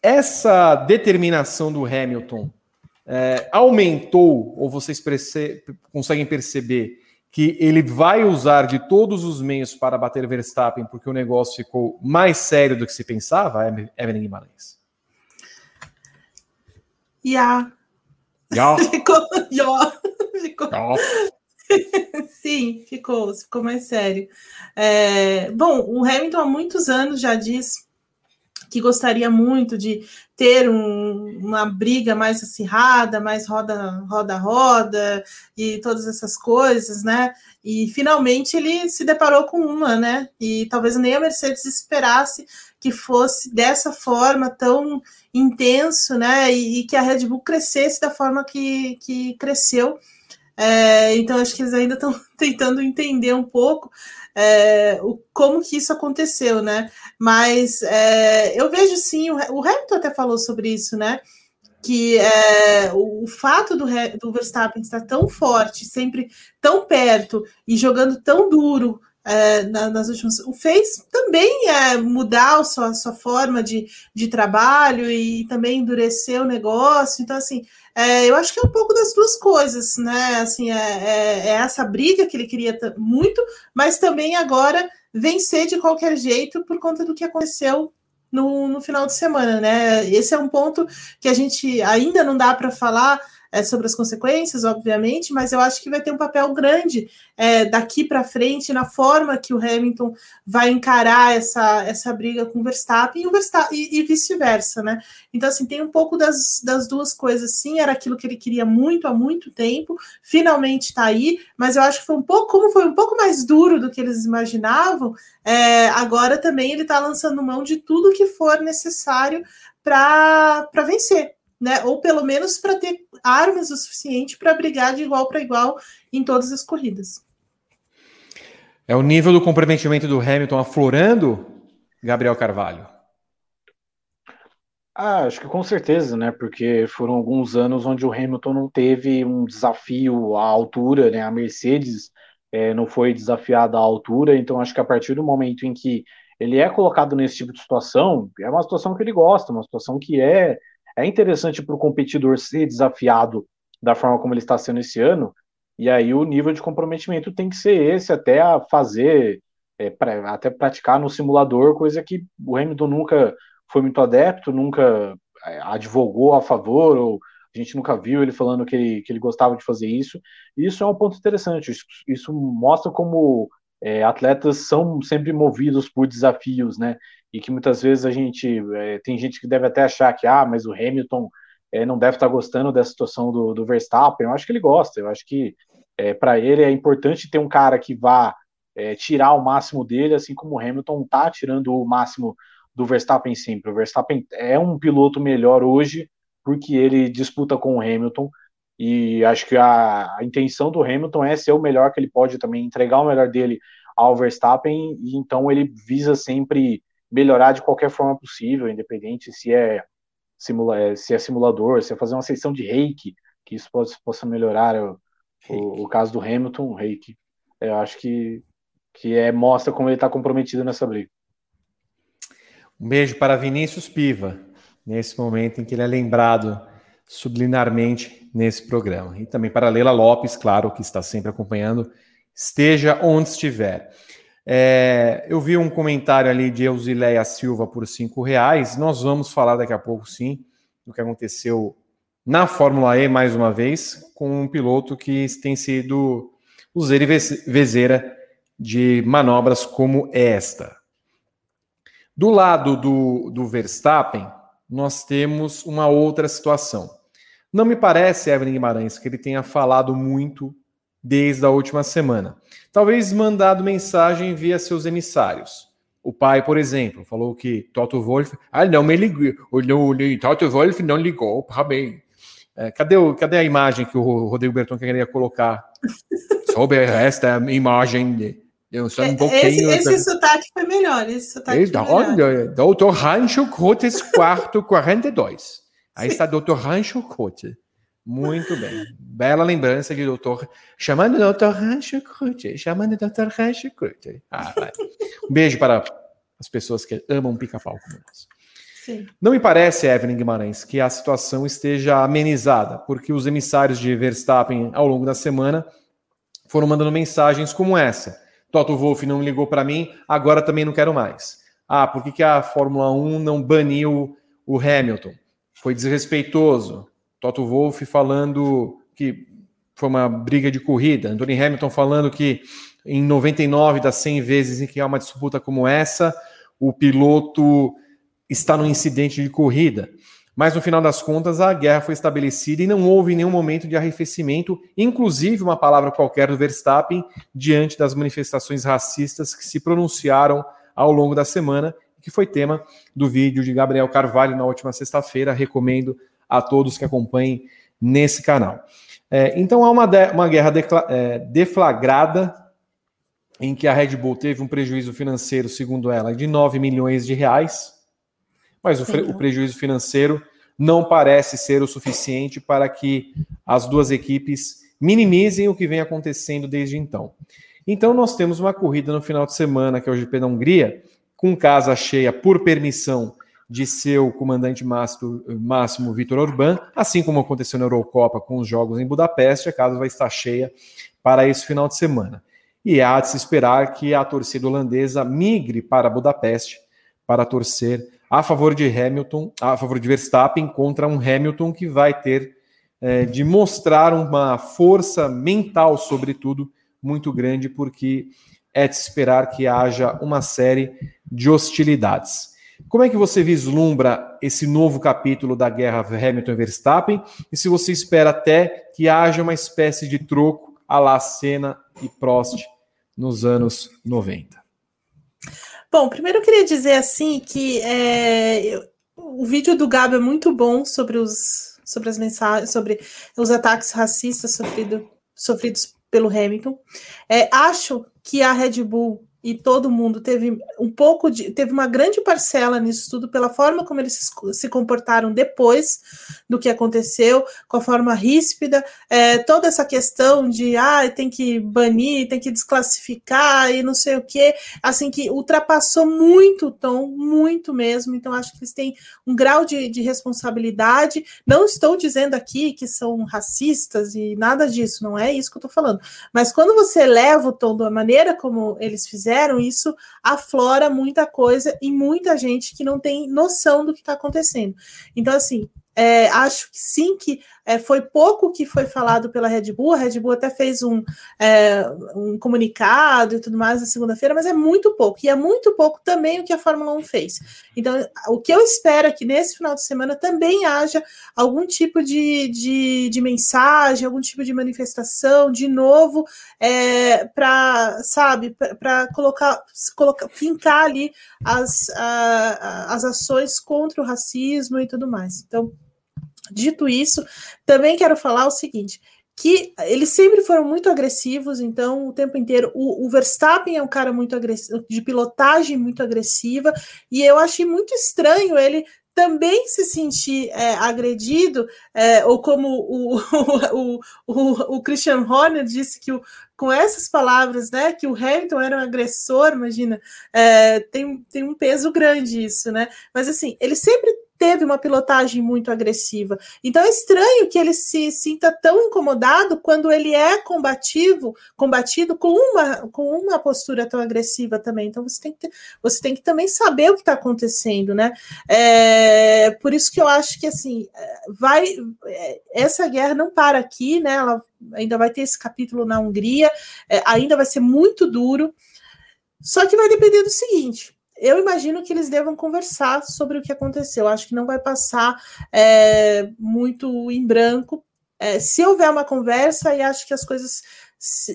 essa determinação do Hamilton é, aumentou, ou vocês perce conseguem perceber que ele vai usar de todos os meios para bater Verstappen, porque o negócio ficou mais sério do que se pensava, Evelyn Guimarães? Já. Já. ficou. Já. Ficou. Sim, ficou, ficou mais sério. É, bom, o Hamilton há muitos anos já diz que gostaria muito de ter um, uma briga mais acirrada, mais roda, roda, roda e todas essas coisas, né? E finalmente ele se deparou com uma, né? E talvez nem a Mercedes esperasse que fosse dessa forma tão intenso, né? E, e que a Red Bull crescesse da forma que, que cresceu. É, então acho que eles ainda estão tentando entender um pouco é, o, como que isso aconteceu, né? Mas é, eu vejo sim, o, o Hamilton até falou sobre isso, né? Que é, o, fato do, do Verstappen estar tão forte, sempre tão perto e jogando tão duro é, na, nas últimas. O fez também é, mudar a sua, a sua forma de, de trabalho e também endurecer o negócio. Então, assim, é, eu acho que é um pouco das duas coisas, né? Assim, é, é, é essa briga que ele queria muito, mas também agora vencer de qualquer jeito por conta do que aconteceu no, no final de semana, né? Esse é um ponto que a gente ainda não dá para falar é, sobre as consequências, obviamente, mas eu acho que vai ter um papel grande é, daqui para frente na forma que o Hamilton vai encarar essa, essa briga com o Verstappen e, e, e vice-versa, né? Então, assim, tem um pouco das, das duas coisas, sim, era aquilo que ele queria muito há muito tempo, finalmente está aí, mas eu acho que foi um pouco, como foi um pouco mais duro do que eles imaginavam, é, agora também ele está lançando mão de tudo que for necessário para vencer, né? Ou pelo menos para ter armas o suficiente para brigar de igual para igual em todas as corridas. É o nível do comprometimento do Hamilton aflorando, Gabriel Carvalho? Ah, acho que com certeza, né? Porque foram alguns anos onde o Hamilton não teve um desafio à altura, né? A Mercedes é, não foi desafiada à altura, então acho que a partir do momento em que ele é colocado nesse tipo de situação, é uma situação que ele gosta, uma situação que é é interessante para o competidor ser desafiado da forma como ele está sendo esse ano, e aí o nível de comprometimento tem que ser esse até a fazer, é, pra, até praticar no simulador, coisa que o Hamilton nunca foi muito adepto, nunca é, advogou a favor, ou a gente nunca viu ele falando que ele, que ele gostava de fazer isso. Isso é um ponto interessante, isso, isso mostra como é, atletas são sempre movidos por desafios, né? E que muitas vezes a gente é, tem gente que deve até achar que ah, mas o Hamilton é, não deve estar gostando dessa situação do, do Verstappen. Eu acho que ele gosta. Eu acho que é, para ele é importante ter um cara que vá é, tirar o máximo dele, assim como o Hamilton está tirando o máximo do Verstappen sempre. O Verstappen é um piloto melhor hoje porque ele disputa com o Hamilton. E acho que a, a intenção do Hamilton é ser o melhor que ele pode também, entregar o melhor dele ao Verstappen, e então ele visa sempre melhorar de qualquer forma possível, independente se é, simula é, se é simulador, se é fazer uma sessão de reiki, que isso possa, possa melhorar o, o, o, caso do Hamilton, o reiki. Eu acho que, que é, mostra como ele está comprometido nessa briga. Um beijo para Vinícius Piva, nesse momento em que ele é lembrado subliminarmente nesse programa. E também para Leila Lopes, claro, que está sempre acompanhando, esteja onde estiver. É, eu vi um comentário ali de Eusileia Silva por cinco reais. Nós vamos falar daqui a pouco, sim, do que aconteceu na Fórmula E mais uma vez, com um piloto que tem sido useira e vezeira de manobras como esta. Do lado do, do Verstappen, nós temos uma outra situação. Não me parece, Evelyn Guimarães, que ele tenha falado muito desde a última semana. Talvez mandado mensagem via seus emissários. O pai, por exemplo, falou que Toto Wolff. Ah, não me ligou. O Toto Wolff não ligou para mim. É, cadê, o, cadê a imagem que o Rodrigo Berton queria colocar sobre esta imagem Eu sou um é, pouquinho. Esse, esse sotaque foi melhor. Esse sotaque foi melhor. Doutor Rancho Cotes, quarto 42. Aí está Doutor Rancho Cote. Muito bem. Bela lembrança de doutor. Chamando doutor Rancho Cote. Chamando doutor Rancho Cote. Ah, um beijo para as pessoas que amam pica-pau como nós. Sim. Não me parece, Evelyn Guimarães, que a situação esteja amenizada, porque os emissários de Verstappen ao longo da semana foram mandando mensagens como essa. Toto Wolff não ligou para mim, agora também não quero mais. Ah, por que, que a Fórmula 1 não baniu o Hamilton? Foi desrespeitoso. Toto Wolff falando que foi uma briga de corrida. Anthony Hamilton falando que em 99 das 100 vezes em que há uma disputa como essa, o piloto está no incidente de corrida. Mas no final das contas, a guerra foi estabelecida e não houve nenhum momento de arrefecimento, inclusive uma palavra qualquer do Verstappen, diante das manifestações racistas que se pronunciaram ao longo da semana, que foi tema do vídeo de Gabriel Carvalho na última sexta-feira. Recomendo a todos que acompanhem nesse canal. É, então há uma, de, uma guerra é, deflagrada em que a Red Bull teve um prejuízo financeiro, segundo ela, de 9 milhões de reais mas o, o prejuízo financeiro não parece ser o suficiente para que as duas equipes minimizem o que vem acontecendo desde então. Então, nós temos uma corrida no final de semana, que é o GP da Hungria, com casa cheia por permissão de seu comandante máximo, Vitor Orbán, assim como aconteceu na Eurocopa com os jogos em Budapeste, a casa vai estar cheia para esse final de semana. E há de se esperar que a torcida holandesa migre para Budapeste para torcer a favor de Hamilton, a favor de Verstappen contra um Hamilton que vai ter é, de mostrar uma força mental, sobretudo, muito grande, porque é de esperar que haja uma série de hostilidades. Como é que você vislumbra esse novo capítulo da guerra Hamilton Verstappen? E se você espera até que haja uma espécie de troco à la Senna e Prost nos anos 90? Bom, primeiro eu queria dizer assim que é, eu, o vídeo do Gabo é muito bom sobre os sobre as mensagens, sobre os ataques racistas sofrido, sofridos pelo Hamilton. É, acho que a Red Bull e todo mundo teve um pouco de teve uma grande parcela nisso tudo pela forma como eles se, comportaram depois do que aconteceu, com a forma ríspida, é, toda essa questão de ah, tem que banir, tem que desclassificar e não sei o que, assim que ultrapassou muito o tom, muito mesmo. Então acho que eles têm um grau de, de responsabilidade. Não estou dizendo aqui que são racistas e nada disso, não é isso que eu estou falando. Mas quando você leva o tom da maneira como eles fizeram fizeram, isso aflora muita coisa e muita gente que não tem noção do que está acontecendo. Então, assim, é, acho que sim, que é, foi pouco que foi falado pela Red Bull. A Red Bull até fez um, é, um comunicado e tudo mais na segunda-feira, mas é muito pouco. E é muito pouco também o que a Fórmula 1 fez. Então, o que eu espero é que nesse final de semana também haja algum tipo de, de, de mensagem, algum tipo de manifestação, de novo, é, para, sabe, para colocar, colocar, fincar ali as, a, as ações contra o racismo e tudo mais. Então, Dito isso, também quero falar o seguinte: que eles sempre foram muito agressivos, então o tempo inteiro o, o, Verstappen é um cara muito agressivo, de pilotagem muito agressiva, e eu achei muito estranho ele também se sentir é, agredido, é, ou como o, o, o, o, Christian Horner disse que com essas palavras, né, que o Hamilton era um agressor, imagina, é, tem, tem um peso grande isso, né? Mas assim, ele sempre teve uma pilotagem muito agressiva. Então é estranho que ele se sinta tão incomodado quando ele é combativo, combatido com uma, com uma postura tão agressiva também. Então você tem que, ter, você tem que também saber o que está acontecendo, né? É, por isso que eu acho que assim vai essa guerra não para aqui, né? Ela ainda vai ter esse capítulo na Hungria, é, ainda vai ser muito duro. Só que vai depender do seguinte: eu imagino que eles devam conversar sobre o que aconteceu. Acho que não vai passar é, muito em branco. é, se houver uma conversa, e acho que as coisas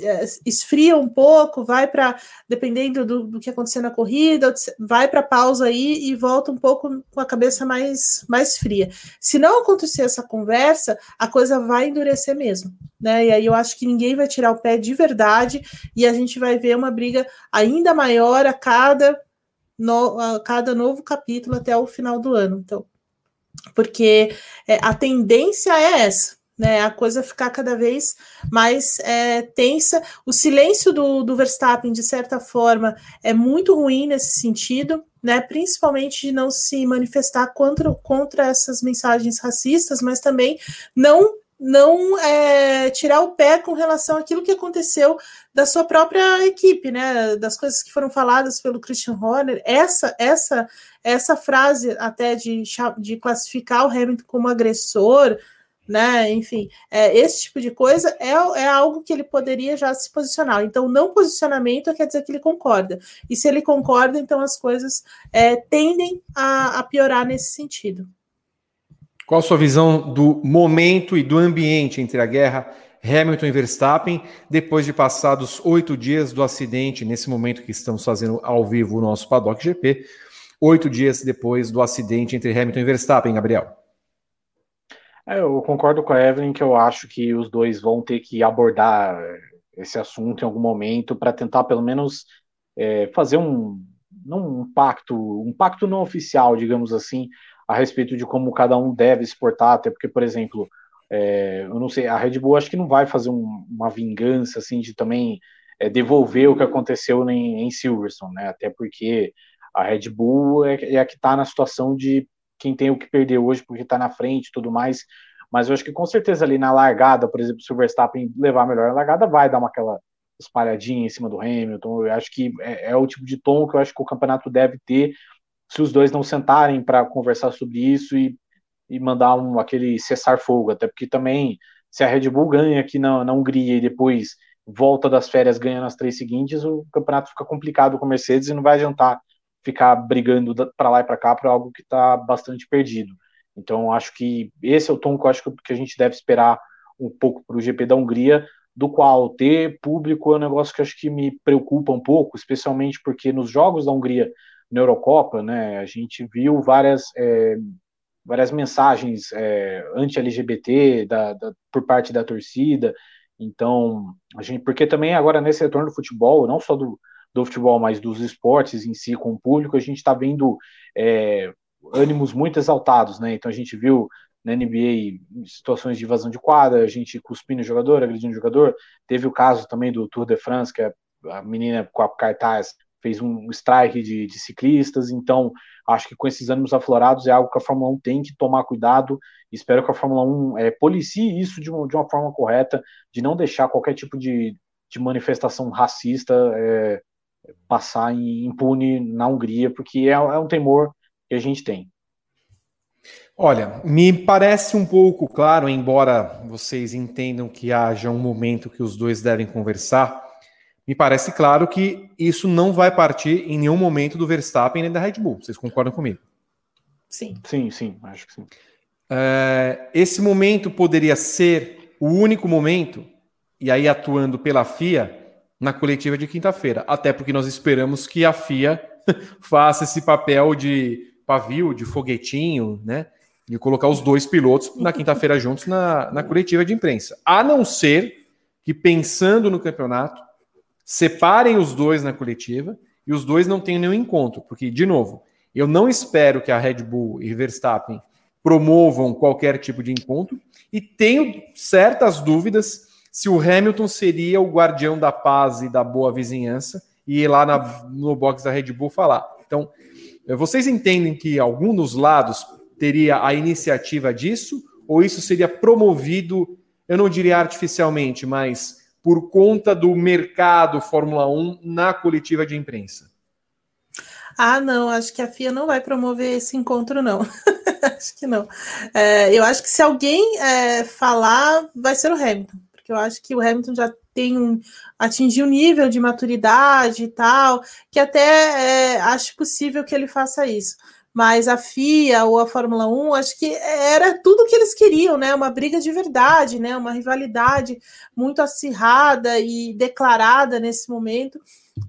é, esfria um pouco, vai para, dependendo do, do, que acontecer na corrida, vai para pausa aí e volta um pouco com a cabeça mais, mais fria. Se não acontecer essa conversa, a coisa vai endurecer mesmo. Né? E aí eu acho que ninguém vai tirar o pé de verdade e a gente vai ver uma briga ainda maior a cada, no, a cada novo capítulo até o final do ano. Então, porque é, a tendência é essa né? A coisa ficar cada vez mais é, tensa. O silêncio do, do Verstappen, de certa forma, é muito ruim nesse sentido, né? Principalmente de não se manifestar contra, contra essas mensagens racistas, mas também não não é, tirar o pé com relação àquilo que aconteceu da sua própria equipe, né? Das coisas que foram faladas pelo Christian Horner. Essa, essa, essa frase até de, de classificar o Hamilton como agressor, né? Enfim, é, esse tipo de coisa é, é algo que ele poderia já se posicionar. Então, não posicionamento quer dizer que ele concorda. E se ele concorda, então as coisas é, tendem a, a piorar nesse sentido. Qual a sua visão do momento e do ambiente entre a guerra Hamilton e Verstappen, depois de passados oito dias do acidente, nesse momento que estamos fazendo ao vivo o nosso Paddock GP, oito dias depois do acidente entre Hamilton e Verstappen, Gabriel? É, eu concordo com a Evelyn que eu acho que os dois vão ter que abordar esse assunto em algum momento para tentar pelo menos é, fazer um um pacto, um pacto não oficial, digamos assim, a respeito de como cada um deve exportar, até porque, por exemplo, é, eu não sei, a Red Bull acho que não vai fazer um, uma vingança assim de também é, devolver o que aconteceu em, em, Silverstone, né? Até porque a Red Bull é, é a que está na situação de quem tem o que perder hoje porque está na frente e tudo mais. Mas eu acho que com certeza ali na largada, por exemplo, se o Verstappen levar melhor a largada, vai dar uma aquela espalhadinha em cima do Hamilton. Eu acho que é, é, o tipo de tom que eu acho que o campeonato deve ter se os dois não sentarem para conversar sobre isso e, e mandar um, aquele cessar-fogo. Até porque também, se a Red Bull ganha aqui na, na Hungria e depois volta das férias ganha nas três seguintes, o campeonato fica complicado com a Mercedes e não vai adiantar ficar brigando para lá e para cá para algo que está bastante perdido. Então, acho que esse é o tom que eu acho que a gente deve esperar um pouco para o GP da Hungria, do qual ter público é um negócio que acho que me preocupa um pouco, especialmente porque nos jogos da Hungria na Eurocopa, né, a gente viu várias, é, várias mensagens é, anti-LGBT por parte da torcida. Então, a gente, porque também agora nesse retorno do futebol, não só do, do futebol, mas dos esportes em si com o público, a gente está vendo é, ânimos muito exaltados, né? Então a gente viu na NBA situações de invasão de quadra, a gente cuspindo o jogador, agredindo o jogador. Teve o caso também do Tour de France, que a menina com a cartaz fez um strike de, de, ciclistas, então acho que com esses ânimos aflorados é algo que a Fórmula 1 tem que tomar cuidado, espero que a Fórmula 1 é, policie isso de uma, de uma forma correta, de não deixar qualquer tipo de, de manifestação racista é, passar impune na Hungria, porque é, é um temor que a gente tem. Olha, me parece um pouco claro, embora vocês entendam que haja um momento que os dois devem conversar, me parece claro que isso não vai partir em nenhum momento do Verstappen nem da Red Bull. Vocês concordam comigo? Sim. Sim, sim, acho que sim. É, esse momento poderia ser o único momento, e aí atuando pela FIA, na coletiva de quinta-feira. Até porque nós esperamos que a FIA faça esse papel de pavio, de foguetinho, né? De colocar os dois pilotos na quinta-feira juntos na, na coletiva de imprensa. A não ser que, pensando no campeonato, separem os dois na coletiva e os dois não tenham nenhum encontro. Porque, de novo, eu não espero que a Red Bull e Verstappen promovam qualquer tipo de encontro e tenho certas dúvidas se o Hamilton seria o guardião da paz e da boa vizinhança e ir lá na, no box da Red Bull falar. Então, eh, vocês entendem que algum dos lados teria a iniciativa disso? Ou isso seria promovido, eu não diria artificialmente, mas por conta do mercado Fórmula 1 na coletiva de imprensa? Ah, não, acho que a FIA não vai promover esse encontro, não. acho que não. É, eu acho que se alguém é, falar, vai ser o Hamilton eu acho que o Hamilton já tem um, um nível de maturidade e tal, que até é, acho possível que ele faça isso. Mas a FIA ou a Fórmula 1, acho que era tudo que eles queriam, né? Uma briga de verdade, né? Uma rivalidade muito acirrada e declarada nesse momento.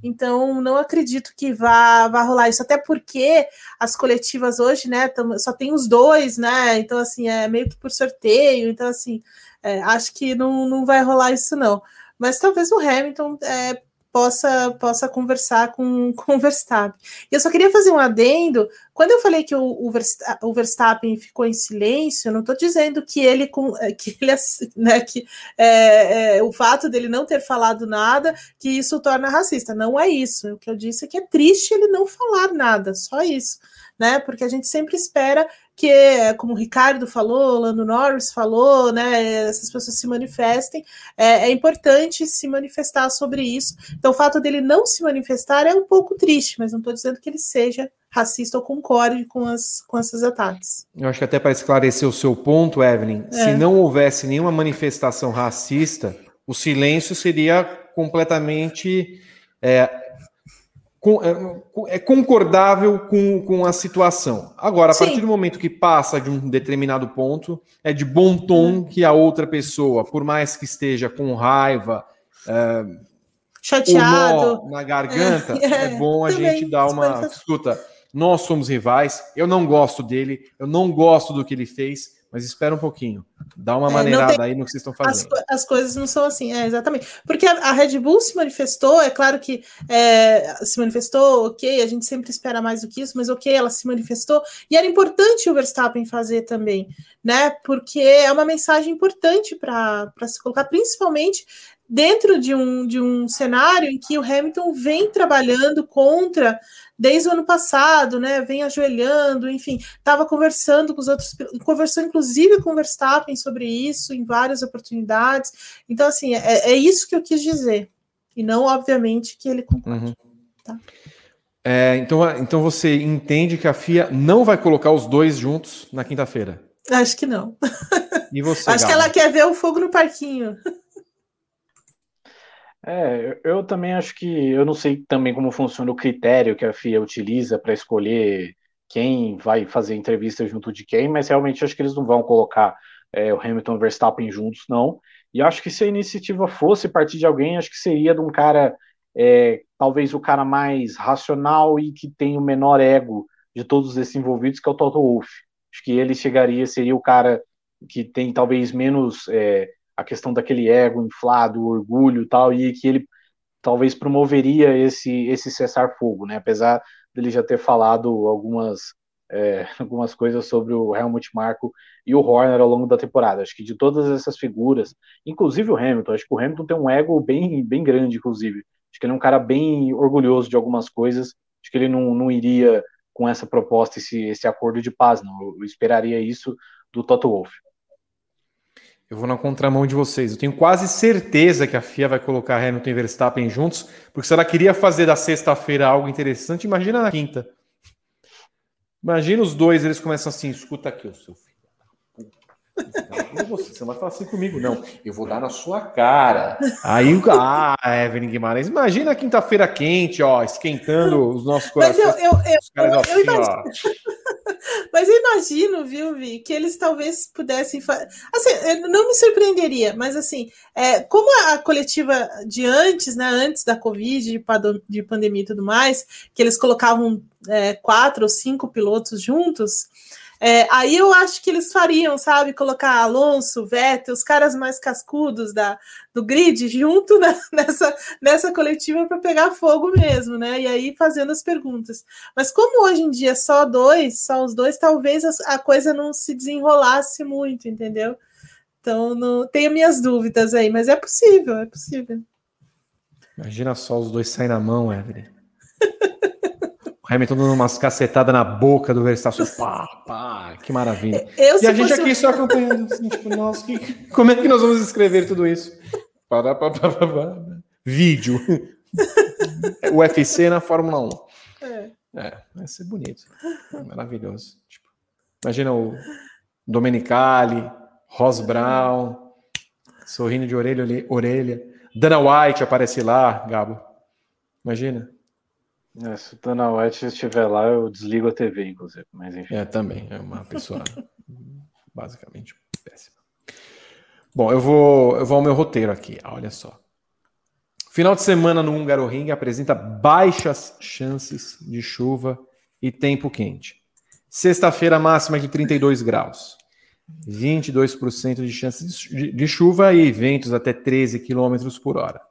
Então, não acredito que vá, vá rolar isso, até porque as coletivas hoje, né, só tem os dois, né? Então, assim, é meio que por sorteio. Então, assim, é, acho que não, não vai rolar isso, não. Mas talvez o Hamilton é, possa, possa conversar com, com o Verstappen. E eu só queria fazer um adendo. Quando eu falei que o, o Verstappen ficou em silêncio, eu não estou dizendo que ele, é, que ele né, que é, é, o fato dele não ter falado nada, que isso torna racista. Não é isso. O que eu disse é que é triste ele não falar nada, só isso. Né? Porque a gente sempre espera que, como o Ricardo falou, o Lando Norris falou, né, essas pessoas se manifestem, é, é, importante se manifestar sobre isso. Então, o fato dele não se manifestar é um pouco triste, mas não estou dizendo que ele seja racista ou concorde com, as, com esses ataques. Eu acho que até para esclarecer o seu ponto, Evelyn, é. se não houvesse nenhuma manifestação racista, o silêncio seria completamente é, é, é concordável com, com a situação. Agora, a Sim. partir do momento que passa de um determinado ponto, é de bom tom uhum. que a outra pessoa, por mais que esteja com raiva, é, chateado na garganta, é, é bom a também, gente dar uma. Escuta, nós somos rivais, eu não gosto dele, eu não gosto do que ele fez mas espera um pouquinho. Dá uma é, maneirada tem... aí no que vocês estão fazendo. As, as, coisas não são assim, é, exatamente. Porque a, a, Red Bull se manifestou, é claro que é, se manifestou, ok, a gente sempre espera mais do que isso, mas ok, ela se manifestou. E era importante o Verstappen fazer também, né? Porque é uma mensagem importante para se colocar, principalmente dentro de um, de um cenário em que o Hamilton vem trabalhando contra desde o ano passado, né? Vem ajoelhando, enfim, estava conversando com os outros, conversou inclusive com o Verstappen sobre isso em várias oportunidades. Então, assim, é, é isso que eu quis dizer. E não, obviamente, que ele concorde. Uhum. Tá? É, então, então você entende que a FIA não vai colocar os dois juntos na quinta-feira? Acho que não. E você? Acho que ela quer ver o fogo no parquinho. É, eu também acho que eu não sei também como funciona o critério que a FIA utiliza para escolher quem vai fazer entrevista junto de quem, mas realmente acho que eles não vão colocar é, o Hamilton e o Verstappen juntos, não. E acho que se a iniciativa fosse partir de alguém, acho que seria de um cara, é, talvez o cara mais racional e que tem o menor ego de todos esses envolvidos, que é o Toto Wolff. Acho que ele chegaria, seria o cara que tem talvez menos é, a questão daquele ego inflado, orgulho tal, e que ele talvez promoveria esse, esse cessar-fogo, né? Apesar dele já ter falado algumas, é, algumas coisas sobre o Helmut Marko e o Horner ao longo da temporada. Acho que de todas essas figuras, inclusive o Hamilton, acho que o Hamilton tem um ego bem, bem grande, inclusive. Acho que ele é um cara bem orgulhoso de algumas coisas. Acho que ele não, não iria com essa proposta, esse, esse acordo de paz, não. Eu esperaria isso do Toto Wolff. Eu vou na contramão de vocês. Eu tenho quase certeza que a FIA vai colocar Hamilton e Verstappen juntos, porque se ela queria fazer da sexta-feira algo interessante, imagina na quinta. Imagina os dois, eles começam assim: escuta aqui, o seu filho. Você, você não vai falar assim comigo, não. Eu vou dar na sua cara. Aí, ah, Evelyn Guimarães, imagina a quinta-feira quente, ó, esquentando os nossos corações. Mas eu, eu, eu, eu, assim, eu imagino... Mas eu imagino, viu, Vi, que eles talvez pudessem fazer. Assim, não me surpreenderia, mas assim, é, como a coletiva de antes, né, antes da Covid, de pandemia e tudo mais, que eles colocavam é, quatro ou cinco pilotos juntos, é, aí eu acho que eles fariam, sabe, colocar Alonso, Vettel, os caras mais cascudos da, do grid junto na, nessa, nessa coletiva para pegar fogo mesmo, né? E aí fazendo as perguntas. Mas como hoje em dia só dois, só os dois, talvez a, a coisa não se desenrolasse muito, entendeu? Então não tenho minhas dúvidas aí, mas é possível, é possível. Imagina só os dois saem na mão, Evelyn. Hamilton dando umas cacetadas na boca do Verstappen. Pá, pá, que maravilha. Eu, e a gente aqui só acompanhando, assim, tipo, nossa, que... como é que nós vamos escrever tudo isso? Para, para, para, para. Vídeo. UFC na Fórmula 1. É. é, vai ser bonito. Maravilhoso. Tipo, imagina o Domenicali, Ross Brown, sorrindo de orelha orelha. Dana White aparece lá, Gabo. Imagina. É, se o Dana White estiver lá, eu desligo a TV, inclusive. Mas enfim. É, também. É uma pessoa basicamente péssima. Bom, eu vou, eu vou ao meu roteiro aqui. Olha só. Final de semana no Hungaroring apresenta baixas chances de chuva e tempo quente. Sexta-feira, máxima de 32 graus. 22% de chances de, chuva e ventos até 13 km por hora.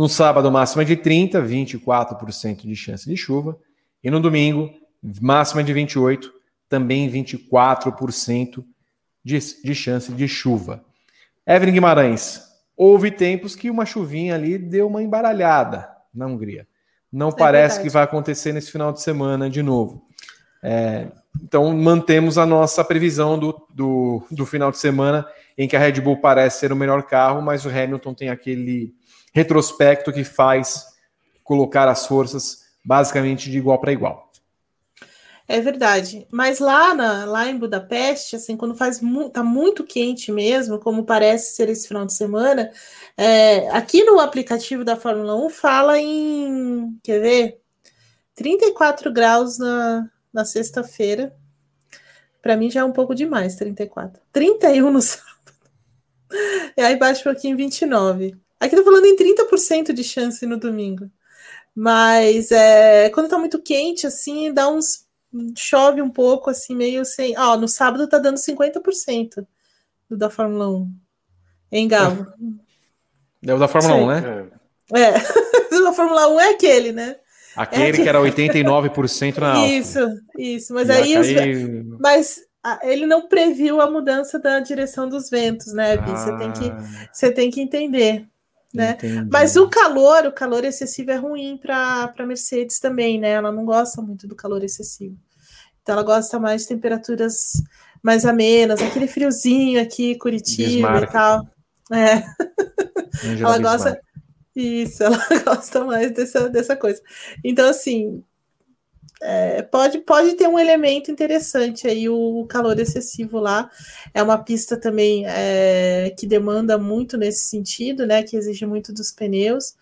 No sábado, máxima de 30, 24% de chance de chuva. E no domingo, máxima de 28, também 24% de, de chance de chuva. Evelyn Guimarães, houve tempos que uma chuvinha ali deu uma embaralhada na Hungria. Não é parece verdade. que vai acontecer nesse final de semana de novo. É, então, mantemos a nossa previsão do, do, do, final de semana em que a Red Bull parece ser o melhor carro, mas o Hamilton tem aquele retrospecto que faz colocar as forças basicamente de igual para igual. É verdade. Mas lá, na, lá em Budapeste, assim, quando faz mu tá muito quente mesmo, como parece ser esse final de semana, é, aqui no aplicativo da Fórmula 1 fala em. Quer ver? 34 graus na, na sexta-feira. Para mim já é um pouco demais, 34. 31 no sábado. E aí baixa um pouquinho 29. Aqui tô falando em 30% de chance no domingo. Mas é, quando tá muito quente, assim, dá uns chove um pouco, assim, meio sem. Ó, no sábado tá dando 50% do da Fórmula 1. Em Galo. É o da Fórmula Sim. 1, né? É. o da Fórmula 1 é aquele, né? Aquele, é aquele... que era 89% na Áustria. Isso, isso. Mas e aí. Os... Mas ele não previu a mudança da direção dos ventos, né, Vi? Ah. Você, tem que, você tem que entender. Né? Mas o calor, o calor excessivo é ruim para a Mercedes também, né? Ela não gosta muito do calor excessivo. Então ela gosta mais de temperaturas mais amenas, aquele friozinho aqui, Curitiba Bismarck. e tal. É. ela gosta. Isso, ela gosta mais dessa, dessa coisa. Então, assim, é, pode, pode ter um elemento interessante aí, o calor excessivo lá. É uma pista também é, que demanda muito nesse sentido, né? Que exige muito dos pneus.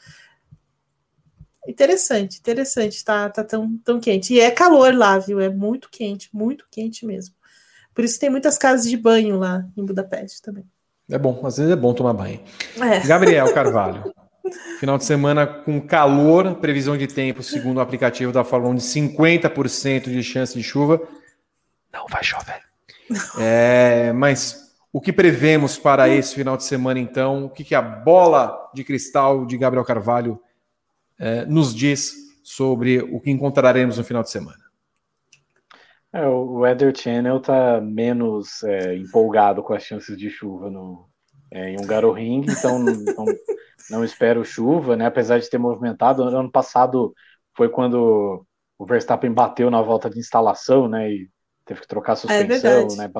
Interessante, interessante, tá, tá tão, tão quente. E é calor lá, viu? É muito quente, muito quente mesmo. Por isso tem muitas casas de banho lá em Budapeste também. É bom, às vezes é bom tomar banho. É. Gabriel Carvalho. Final de semana com calor, previsão de tempo, segundo o aplicativo da Fórmula 1, de 50% de chance de chuva. Não vai chover. É, mas o que prevemos para esse final de semana, então? O que, que a bola de cristal de Gabriel Carvalho é, nos diz sobre o que encontraremos no final de semana? É, o Weather Channel está menos é, empolgado com as chances de chuva no, é, em um Ring, então não, não espero chuva, né? Apesar de ter movimentado. Ano passado foi quando o Verstappen bateu na volta de instalação, né? E teve que trocar a é suspensão, é né,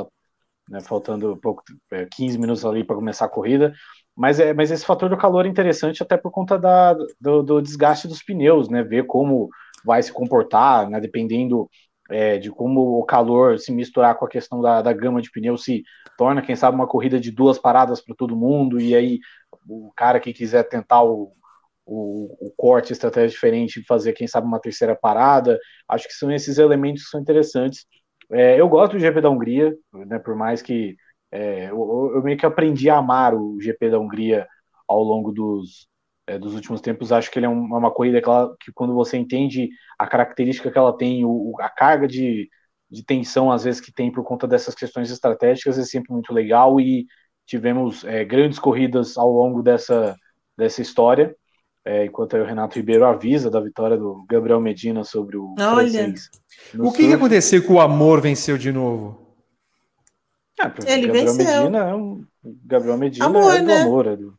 né? Faltando pouco, 15 é, minutos ali para começar a corrida. Mas, é, mas esse fator do calor é interessante até por conta da, do, do desgaste dos pneus, né? Ver como vai se comportar, né? Dependendo é, de como o calor se misturar com a questão da, da gama de pneus se torna, quem sabe, uma corrida de duas paradas para todo mundo, e aí o cara que quiser tentar o, o, o corte, estratégia diferente, fazer, quem sabe, uma terceira parada, acho que são esses elementos que são interessantes. É, eu gosto do GP da Hungria, né, por mais que é, eu, eu meio que aprendi a amar o GP da Hungria ao longo dos, é, dos últimos tempos, acho que ele é, é uma corrida que, ela, que, quando você entende a característica que ela tem, o, a carga de, de tensão, às vezes, que tem por conta dessas questões estratégicas, é sempre muito legal e tivemos é, grandes corridas ao longo dessa, dessa história, é, enquanto o Renato Ribeiro avisa da vitória do Gabriel Medina sobre o Olha. francês. O que, que, aconteceu com o amor venceu de novo? Ah, ele Gabriel venceu. Medina é um, Gabriel Medina amor, é do né? amor, é do,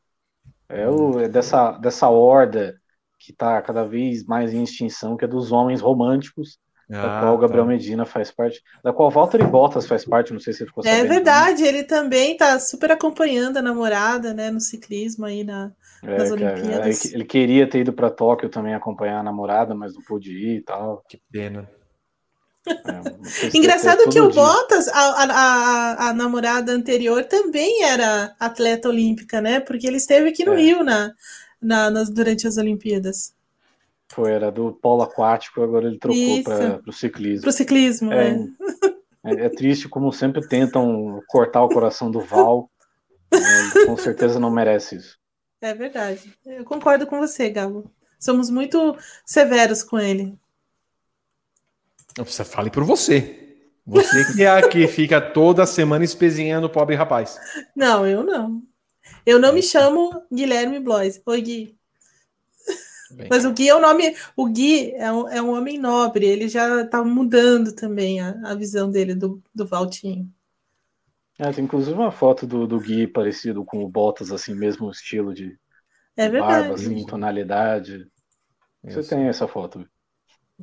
é, o, é dessa, dessa horda que está cada vez mais em extinção, que é dos homens românticos, ah, da qual o Gabriel tá. Medina faz parte, da qual Walter Bottas faz parte, não sei se ele ficou é sabendo. É verdade, ele também está super acompanhando a namorada, né, no ciclismo aí na, é, nas Olimpíadas. Ele, ele queria ter ido para Tóquio também acompanhar a namorada, mas não pôde ir e tal. Que pena. É, Engraçado que o dia. Bottas, a, a, a, namorada anterior, também era atleta olímpica, né? Porque ele esteve aqui no é. Rio na, na, nas, durante as Olimpíadas. Foi, era do polo aquático, agora ele trocou para o ciclismo. Para o ciclismo, é. É, é. triste como sempre tentam cortar o coração do Val. Ele com certeza não merece isso. É verdade. Eu concordo com você, Gabo. Somos muito severos com ele. Você fale por você. Você que é a que fica toda semana espezinhando o pobre rapaz. Não, eu não. Eu não me chamo Guilherme Blois. Oi, Gui. Bem. Mas o Gui é o nome. O Gui é um, é um homem nobre, ele já está mudando também a, a visão dele do, do Valtinho. É, tem inclusive uma foto do, do Gui parecido com o Bottas, assim, mesmo estilo de, é barba, assim, tonalidade. Você Isso. tem essa foto.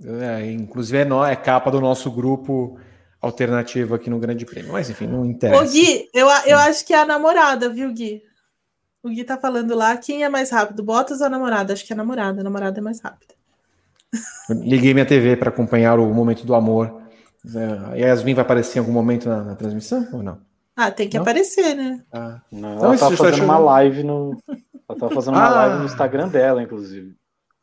É, inclusive é, no, é capa do nosso grupo alternativo aqui no Grande Prêmio. Mas enfim, não interessa. Ô, Gui, eu, eu acho que é a namorada, viu, Gui? O Gui tá falando lá, quem é mais rápido, Bottas ou a namorada? Acho que é a namorada, a namorada é mais rápida. Liguei minha TV para acompanhar o momento do amor. É, a Yasmin vai aparecer em algum momento na, na transmissão ou não? Ah, tem que não? aparecer, né? Ah, não, então, ela tá fazendo uma live no. Ela tá fazendo uma ah. live no Instagram dela, inclusive.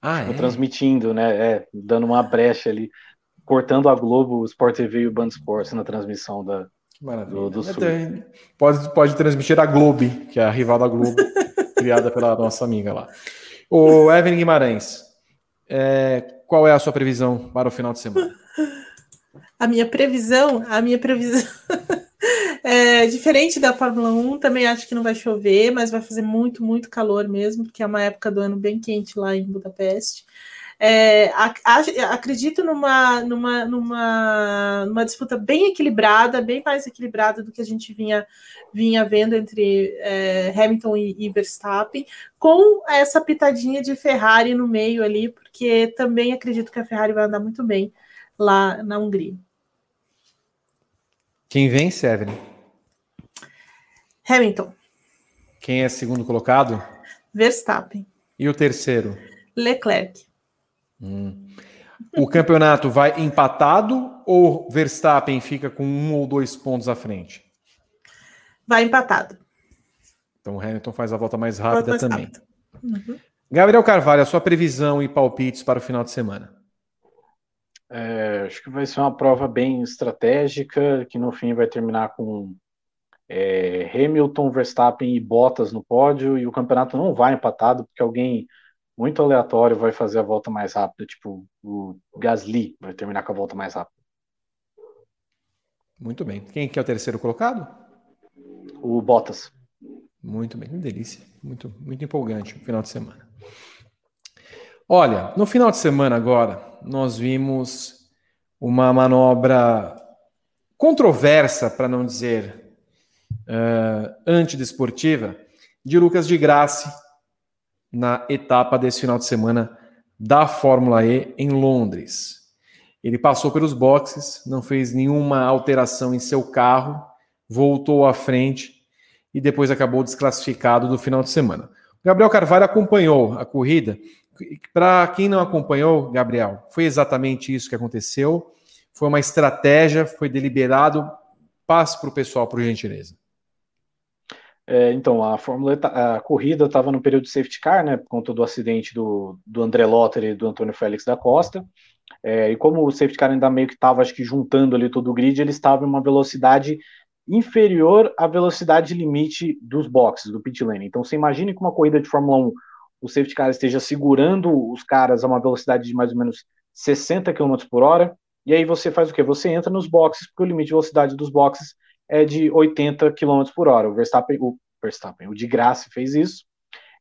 Ah, é? Transmitindo, né? É, dando uma brecha ali, cortando a Globo, o Sport TV e o Band Sports na transmissão da. Do, do Sul. Pode, pode transmitir a Globo, que é a rival da Globo, criada pela nossa amiga lá. O Evelyn Guimarães, é, qual é a sua previsão para o final de semana? A minha previsão, a minha previsão é diferente da Fórmula 1, também acho que não vai chover, mas vai fazer muito, muito calor mesmo, porque é uma época do ano bem quente lá em Budapeste. É, a, a, acredito numa, numa, numa, numa disputa bem equilibrada, bem mais equilibrada do que a gente vinha, vinha vendo entre é, Hamilton e, e, Verstappen, com essa pitadinha de Ferrari no meio ali, porque também acredito que a Ferrari vai andar muito bem lá na Hungria. Quem vence, Evelyn? Hamilton. Quem é segundo colocado? Verstappen. E o terceiro? Leclerc. Hum. O campeonato vai empatado ou Verstappen fica com um ou dois pontos à frente? Vai empatado. Então o Hamilton faz a volta mais rápida volta mais também. Uhum. Gabriel Carvalho, a sua previsão e palpites para o final de semana? É, acho que vai ser uma prova bem estratégica, que no fim vai terminar com é, Hamilton, Verstappen e Bottas no pódio, e o campeonato não vai empatado, porque alguém muito aleatório vai fazer a volta mais rápida, tipo o Gasly vai terminar com a volta mais rápida. Muito bem. Quem que é o terceiro colocado? O Bottas. Muito bem, que delícia. Muito, muito empolgante o final de semana. Olha, no final de semana agora, nós vimos uma manobra controversa, para não dizer uh, antidesportiva, de Lucas de Graça na etapa desse final de semana da Fórmula E em Londres. Ele passou pelos boxes, não fez nenhuma alteração em seu carro, voltou à frente e depois acabou desclassificado no final de semana. Gabriel Carvalho acompanhou a corrida. Para quem não acompanhou, Gabriel, foi exatamente isso que aconteceu. Foi uma estratégia, foi deliberado. Passe para o pessoal, por gentileza. É, então, a Fórmula a corrida estava no período de safety car, né, por conta do acidente do, do André Lotter e do Antônio Félix da Costa. É, e como o safety car ainda meio que estava, acho que juntando ali todo o grid, ele estava em uma velocidade inferior à velocidade limite dos boxes, do pit lane. Então, você imagine que uma corrida de Fórmula 1, o safety car esteja segurando os caras a uma velocidade de mais ou menos 60 km por hora, e aí você faz o quê? Você entra nos boxes, porque o limite de velocidade dos boxes é de 80 km por hora. O Verstappen, o Verstappen, o de graça fez isso.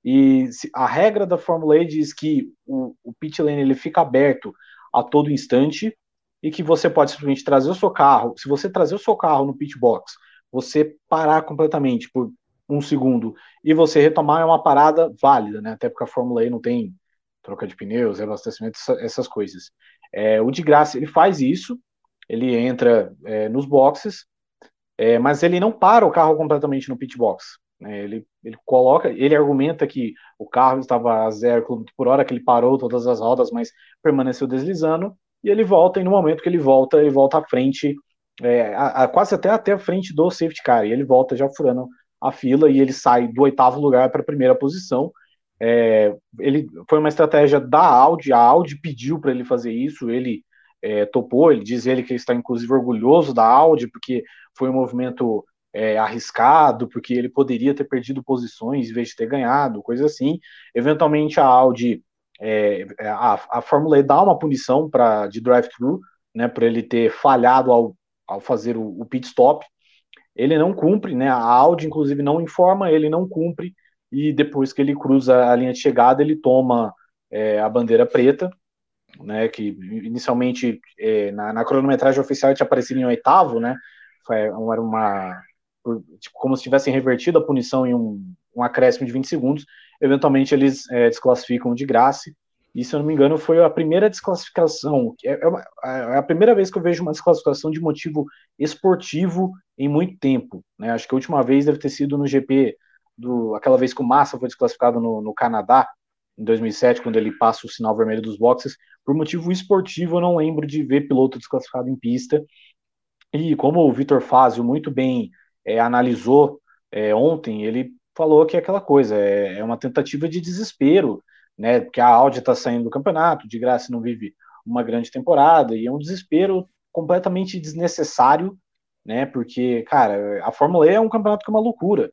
E a regra da Fórmula E diz que o, o pit lane ele fica aberto a todo instante e que você pode simplesmente trazer o seu carro. Se você trazer o seu carro no pit box, você parar completamente por um segundo e você retomar é uma parada válida, né? Até porque a Fórmula E não tem troca de pneus, reabastecimento, essas coisas. É, o de graça ele faz isso, ele entra é, nos boxes é, mas ele não para o carro completamente no pit box. Né? Ele, ele coloca, ele argumenta que o carro estava a zero km por hora, que ele parou todas as rodas, mas permaneceu deslizando, e ele volta, e no momento que ele volta, ele volta à frente, é, a, a, quase até, até a frente do safety car, e ele volta já furando a fila, e ele sai do oitavo lugar para a primeira posição, É, ele foi uma estratégia da Audi, a Audi pediu para ele fazer isso, ele é, topou, ele diz ele que está inclusive orgulhoso da Audi, porque foi um movimento é, arriscado, porque ele poderia ter perdido posições em vez de ter ganhado, coisa assim. Eventualmente a Audi, é, é a, a Fórmula E dá uma punição para de drive-thru, né, para ele ter falhado ao, ao fazer o, o pit stop. Ele não cumpre, né? A Audi, inclusive, não informa, ele não cumpre, e depois que ele cruza a linha de chegada, ele toma é, a bandeira preta, né? Que inicialmente é, na, na, cronometragem oficial tinha aparecido em oitavo, né? Era uma. Tipo, como se tivessem revertido a punição em um, um acréscimo de 20 segundos. Eventualmente eles é, desclassificam de graça e, se eu não me engano, foi a primeira desclassificação. É, é, uma, é, a primeira vez que eu vejo uma desclassificação de motivo esportivo em muito tempo. Né? Acho que a última vez deve ter sido no GP, do, aquela vez que o Massa foi desclassificado no, no Canadá, em 2007, quando ele passa o sinal vermelho dos boxes. Por motivo esportivo, eu não lembro de ver piloto desclassificado em pista. E como o Vitor Fazio muito bem é, analisou é, ontem, ele falou que é aquela coisa, é, é uma tentativa de desespero né? Porque a Audi está saindo do campeonato, de graça não vive uma grande temporada, e é um desespero completamente desnecessário, né? Porque, cara, a Fórmula E é um campeonato que é uma loucura.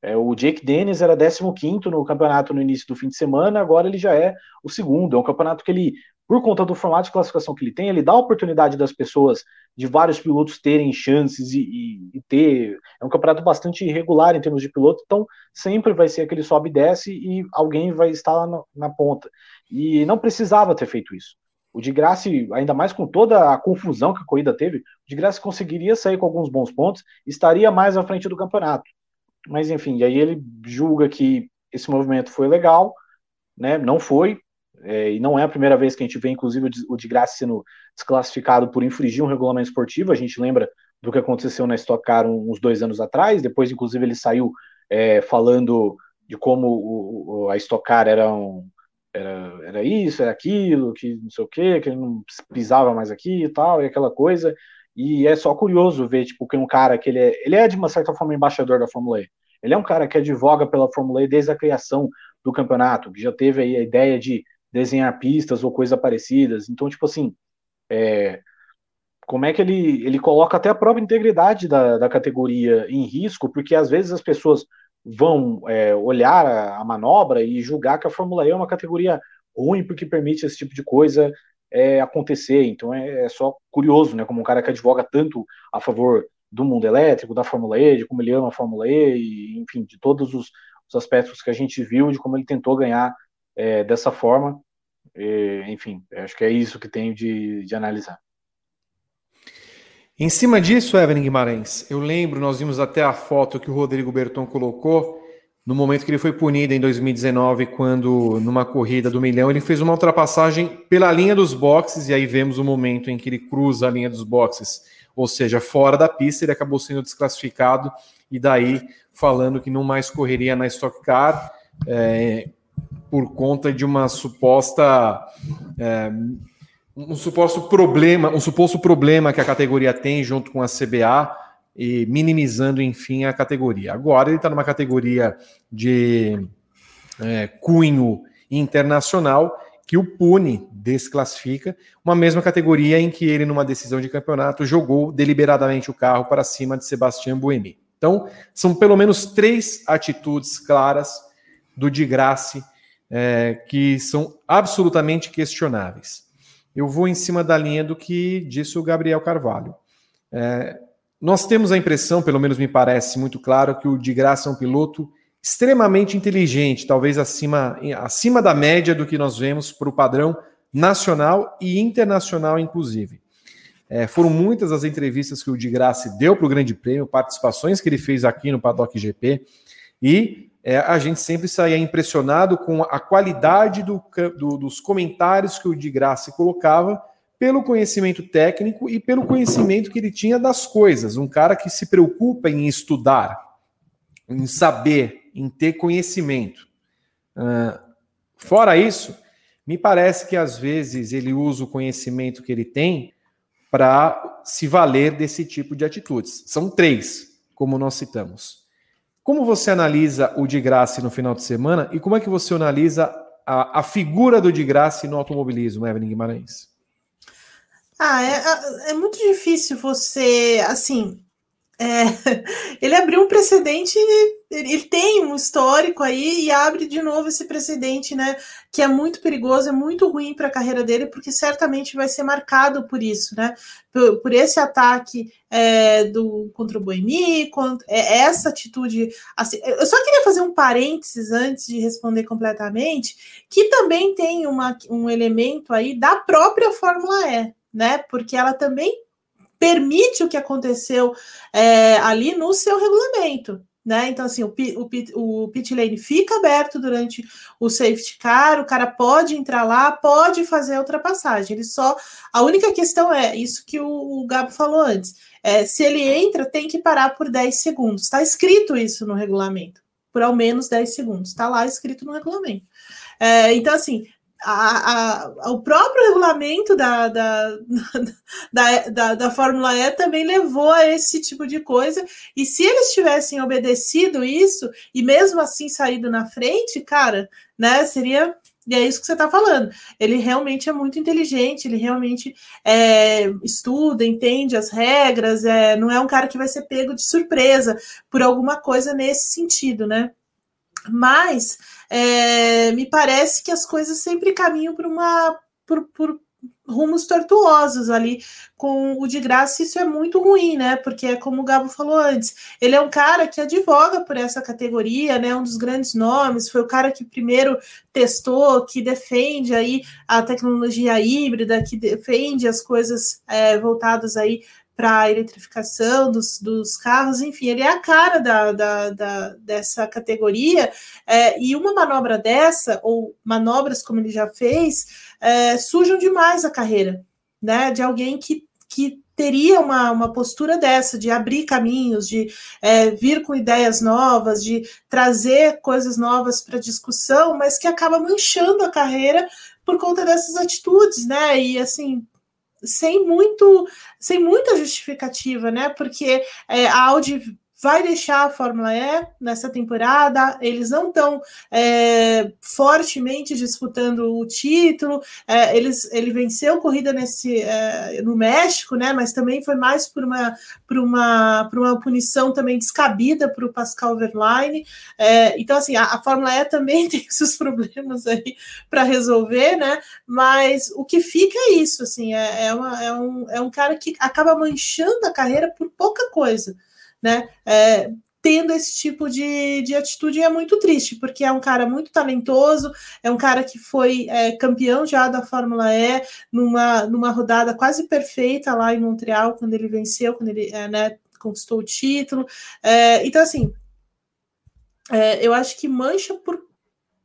É, o Jake Dennis era 15 no campeonato no início do fim de semana, agora ele já é o segundo. É um campeonato que ele por conta do formato de classificação que ele tem, ele dá a oportunidade das pessoas, de vários pilotos terem chances e, e, e, ter. É um campeonato bastante irregular em termos de piloto, então sempre vai ser aquele sobe e desce e alguém vai estar lá na, na ponta. E não precisava ter feito isso. O de Graça, ainda mais com toda a confusão que a corrida teve, o de Graça conseguiria sair com alguns bons pontos, estaria mais à frente do campeonato. Mas enfim, aí ele julga que esse movimento foi legal, né? Não foi, é, e não é a primeira vez que a gente vê, inclusive, o de Graça sendo desclassificado por infringir um regulamento esportivo. A gente lembra do que aconteceu na Stock Car uns dois anos atrás. Depois, inclusive, ele saiu é, falando de como o, o, a Stock Car era, um, era, era isso, era aquilo, que não sei o quê, que ele não pisava mais aqui e tal, e aquela coisa. E é só curioso ver, tipo, que um cara que ele é, ele é de uma certa forma embaixador da Fórmula E. Ele é um cara que advoga pela Fórmula E desde a criação do campeonato, que já teve aí a ideia de desenhar pistas ou coisas parecidas. Então, tipo assim, é, como é que ele, ele coloca até a própria integridade da, da categoria em risco, porque às vezes as pessoas vão é, olhar a, a, manobra e julgar que a Fórmula E é uma categoria ruim porque permite esse tipo de coisa é, acontecer. Então é, é, só curioso, né? Como um cara que advoga tanto a favor do mundo elétrico, da Fórmula E, de como ele ama a Fórmula E, e enfim, de todos os, os aspectos que a gente viu, de como ele tentou ganhar é, dessa forma. E, enfim, acho que é isso que tenho de, de analisar. Em cima disso, Evelyn Guimarães, eu lembro, nós vimos até a foto que o Rodrigo Berton colocou no momento que ele foi punido em 2019, quando numa corrida do milhão ele fez uma ultrapassagem pela linha dos boxes, e aí vemos o momento em que ele cruza a linha dos boxes, ou seja, fora da pista, ele acabou sendo desclassificado, e daí falando que não mais correria na Stock Car. É, por conta de uma suposta é, um suposto problema, um suposto problema que a categoria tem junto com a CBA e minimizando, enfim, a categoria. Agora ele está numa categoria de é, cunho internacional que o pune, desclassifica, uma mesma categoria em que ele, numa decisão de campeonato, jogou deliberadamente o carro para cima de Sebastião Buemi. Então, são pelo menos três atitudes claras do de Graça é, que são absolutamente questionáveis. Eu vou em cima da linha do que disse o Gabriel Carvalho. É, nós temos a impressão, pelo menos me parece muito claro, que o de Graça é um piloto extremamente inteligente, talvez acima, acima da média do que nós vemos para o padrão nacional e internacional, inclusive. É, foram muitas as entrevistas que o de Graça deu para o Grande Prêmio, participações que ele fez aqui no Paddock GP, e é, a gente sempre saía impressionado com a qualidade do, do, dos comentários que o de Graça colocava, pelo conhecimento técnico e pelo conhecimento que ele tinha das coisas. Um cara que se preocupa em estudar, em saber, em ter conhecimento. Uh, fora isso, me parece que às vezes ele usa o conhecimento que ele tem para se valer desse tipo de atitudes. São três, como nós citamos Como você analisa o de Graça no final de semana e como é que você analisa a, a figura do de Graça no automobilismo, Evelyn Guimarães? Ah, é, é muito difícil você, assim, é, ele abriu um precedente, ele tem um histórico aí e abre de novo esse precedente, né? Que é muito perigoso, é muito ruim para a carreira dele, porque certamente vai ser marcado por isso, né? Por, por esse ataque é, do contra o Boemi, contra, é, essa atitude. Assim, eu só queria fazer um parênteses antes de responder completamente, que também tem uma, um elemento aí da própria Fórmula E, né? Porque ela também permite o que aconteceu é, ali no seu regulamento. Né? Então, assim, o, o, o pit lane fica aberto durante o safety car, o cara pode entrar lá, pode fazer a ultrapassagem. Ele só. A única questão é isso que o, o Gabo falou antes. É, se ele entra, tem que parar por 10 segundos. Está escrito isso no regulamento. Por ao menos 10 segundos. Está lá escrito no regulamento. É, então, assim, a, a, o próprio regulamento da, da, da, da, da Fórmula E também levou a esse tipo de coisa. E se eles tivessem obedecido isso e mesmo assim saído na frente, cara, né, seria. E é isso que você está falando. Ele realmente é muito inteligente, ele realmente é, estuda, entende as regras, é, não é um cara que vai ser pego de surpresa por alguma coisa nesse sentido, né? Mas é, me parece que as coisas sempre caminham por uma por, por, rumos tortuosos ali com o de graça, isso é muito ruim, né? Porque é como o Gabo falou antes, ele é um cara que advoga por essa categoria, né? Um dos grandes nomes, foi o cara que primeiro testou, que defende aí a tecnologia híbrida, que defende as coisas é, voltadas aí para a eletrificação dos, dos, carros, enfim, ele é a cara da, da, da dessa categoria, é, e uma manobra dessa, ou manobras como ele já fez, é, sujam demais a carreira, né, de alguém que, que teria uma, uma postura dessa, de abrir caminhos, de é, vir com ideias novas, de trazer coisas novas para discussão, mas que acaba manchando a carreira por conta dessas atitudes, né? E assim, sem muito sem muita justificativa, né? Porque é, a Audi vai deixar a Fórmula E nessa temporada. Eles não estão é, fortemente disputando o título. É, eles, ele venceu corrida nesse, é, no México, né? Mas também foi mais por uma, por uma, por uma punição também descabida para o Pascal Verlaine. É, então, assim, a, a, Fórmula E também tem seus problemas aí para resolver, né? Mas o que fica é isso, assim, é, é, uma, é, um, é um cara que acaba manchando a carreira por pouca coisa né? É, tendo esse tipo de, de atitude é muito triste, porque é um cara muito talentoso, é um cara que foi é, campeão já da Fórmula E numa, numa rodada quase perfeita lá em Montreal, quando ele venceu, quando ele é, né, conquistou o título. É, então, assim, é, eu acho que mancha por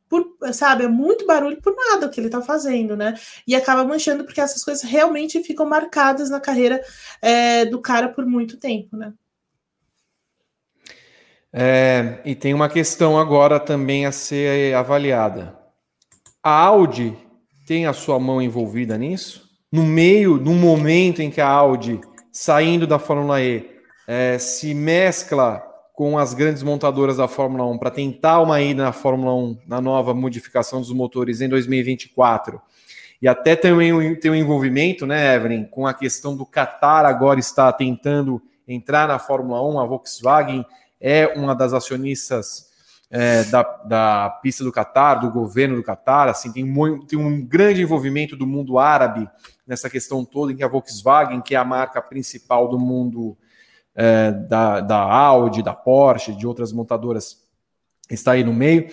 por, sabe, é muito barulho por nada o que ele tá fazendo, né? E acaba manchando porque essas coisas realmente ficam marcadas na carreira é, do cara por muito tempo, né? É, e tem uma questão agora também a ser avaliada. A Audi tem a sua mão envolvida nisso? No meio, no momento em que a Audi, saindo da Fórmula E, é, se mescla com as grandes montadoras da Fórmula 1 para tentar uma ida na Fórmula 1, na nova modificação dos motores em 2024, e até também tem um envolvimento, né, Evelyn, com a questão do Qatar agora está tentando entrar na Fórmula 1, a Volkswagen é uma das acionistas é, da, da pista do Catar, do governo do Catar, assim, tem, tem um grande envolvimento do mundo árabe nessa questão toda, em que a Volkswagen, que é a marca principal do mundo é, da, da Audi, da Porsche, de outras montadoras, está aí no meio.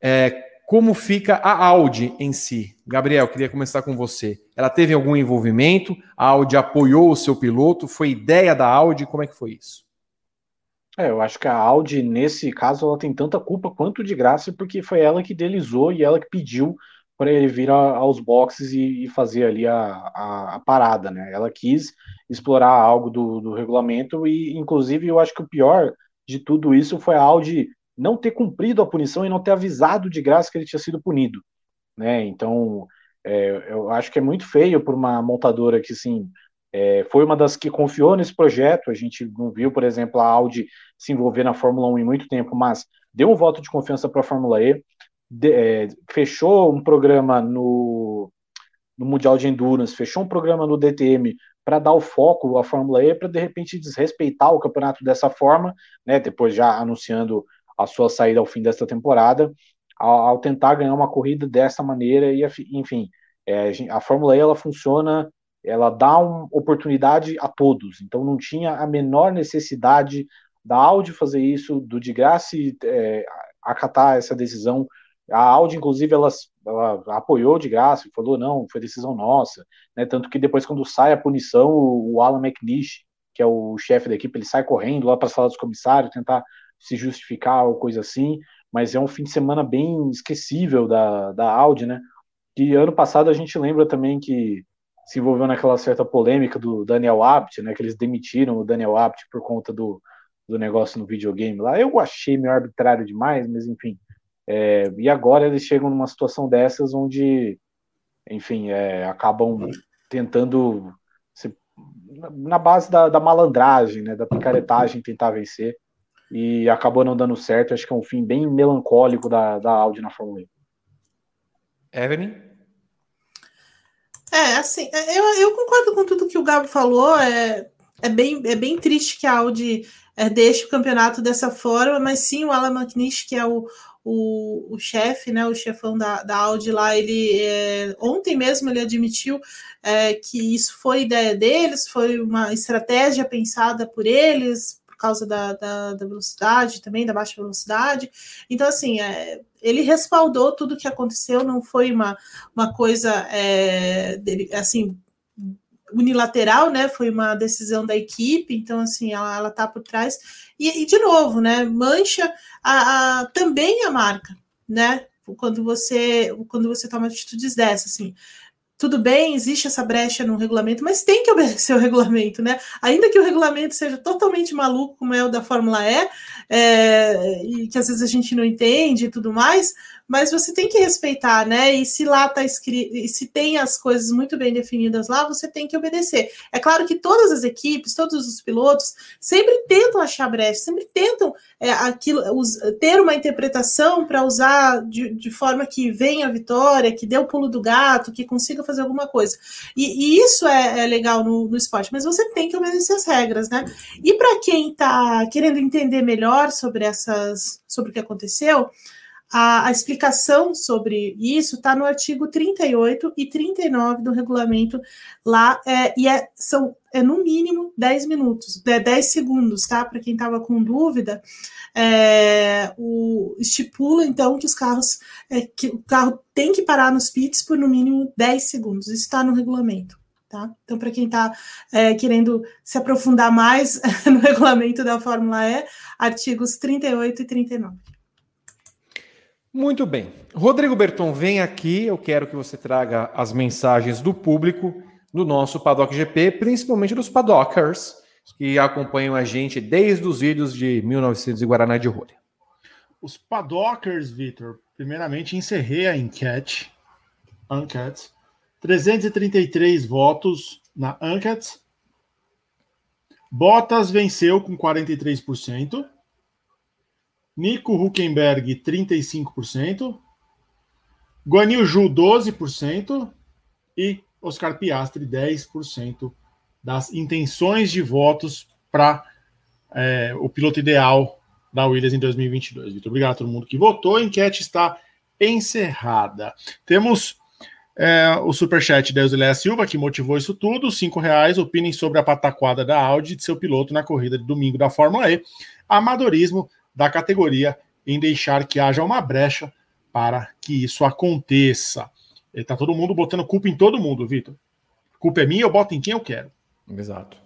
É, como fica a Audi em si? Gabriel, queria começar com você. Ela teve algum envolvimento? A Audi apoiou o seu piloto? Foi ideia da Audi? Como é que foi isso? É, eu acho que a Audi, nesse caso, ela tem tanta culpa quanto de graça, porque foi ela que delizou e ela que pediu para ele vir a, aos boxes e, e fazer ali a, a, a, parada, né? Ela quis explorar algo do, do regulamento e, inclusive, eu acho que o pior de tudo isso foi a Audi não ter cumprido a punição e não ter avisado de graça que ele tinha sido punido, né? Então, é, eu acho que é muito feio por uma montadora que, sim, é, foi uma das que confiou nesse projeto. A gente não viu, por exemplo, a Audi se envolver na Fórmula 1 em muito tempo, mas deu um voto de confiança para a Fórmula E, de, é, fechou um programa no, no Mundial de Endurance, fechou um programa no DTM para dar o foco à Fórmula E, para de repente desrespeitar o campeonato dessa forma, né, depois já anunciando a sua saída ao fim desta temporada, ao, ao tentar ganhar uma corrida dessa maneira, e enfim, é, a Fórmula E ela funciona, ela dá uma oportunidade a todos, então não tinha a menor necessidade da Audi fazer isso, do de graça é, acatar essa decisão a Audi, inclusive, ela, ela apoiou de graça, falou, não, foi decisão nossa, né? Tanto que depois, quando sai a punição, o, Alan McNish, que é o chefe da equipe, ele sai correndo lá para a sala dos comissários, tentar se justificar ou coisa assim, mas é um fim de semana bem esquecível da, da Audi, né? E ano passado a gente lembra também que se envolveu naquela certa polêmica do Daniel Abt, né? Que eles demitiram o Daniel Abt por conta do, do negócio no videogame lá. Eu achei meio arbitrário demais, mas enfim. É, e agora eles chegam numa situação dessas onde, enfim, é, acabam tentando, se, na base da, da, malandragem, né, da picaretagem, tentar vencer. E acabou não dando certo. Acho que é um fim bem melancólico da, da Audi na Fórmula 1. Evelyn? É, assim, eu, eu concordo com tudo que o Gabo falou. É, é, bem, é bem triste que a Audi é, deixe o campeonato dessa forma, mas sim o Alan McNish, que é o, o, o chefe, né, o chefão da, da Audi lá, ele é, ontem mesmo ele admitiu é, que isso foi ideia deles, foi uma estratégia pensada por eles, causa da, da, da velocidade também, da baixa velocidade. Então, assim, é, ele respaldou tudo que aconteceu, não foi uma, uma coisa é, dele, assim unilateral, né? Foi uma decisão da equipe, então assim ela, ela tá por trás e, e de novo, né? Mancha a, a, também a marca, né? Quando você quando você toma atitudes dessas, assim, tudo bem, existe essa brecha no regulamento, mas tem que obedecer o regulamento, né? Ainda que o regulamento seja totalmente maluco, como é o da Fórmula E, é, e que às vezes a gente não entende e tudo mais, mas você tem que respeitar, né? E se lá está escrito, e se tem as coisas muito bem definidas lá, você tem que obedecer. É claro que todas as equipes, todos os pilotos, sempre tentam achar brecha, sempre tentam é, aquilo, ter uma interpretação para usar de, de, forma que venha a vitória, que dê o pulo do gato, que consiga fazer alguma coisa. E, e isso é, é legal no, no, esporte, mas você tem que obedecer as regras, né? E para quem está querendo entender melhor sobre essas, sobre o que aconteceu, a, a explicação sobre isso está no artigo 38 e 39 do regulamento lá, é, e é, são é no mínimo 10 minutos, é 10 segundos, tá? Para quem estava com dúvida, é, o, estipula então que os carros, é, que o carro tem que parar nos pits por no mínimo 10 segundos. Isso está no regulamento. Tá? Então, para quem está é, querendo se aprofundar mais no regulamento da Fórmula E, artigos 38 e 39. Muito bem. Rodrigo Berton, vem aqui. Eu quero que você traga as mensagens do público do nosso Paddock GP, principalmente dos Paddockers, que acompanham a gente desde os vídeos de 1900 e Guaraná de Rolha. Os Paddockers, Vitor, primeiramente encerrei a enquete. Enquete. 333 votos na enquete. Bottas venceu com 43%. Nico Huckenberg, 35%. Guanil Ju, 12%. E Oscar Piastri, 10% das intenções de votos para é, o piloto ideal da Williams em 2022. Muito obrigado a todo mundo que votou. A enquete está encerrada. Temos é, o superchat da Eusileia Silva, que motivou isso tudo. Cinco reais. Opinem sobre a pataquada da Audi de seu piloto na corrida de domingo da Fórmula E. Amadorismo da categoria em deixar que haja uma brecha para que isso aconteça. Está todo mundo botando culpa em todo mundo, Vitor. Culpa é minha, eu boto em quem eu quero. Exato.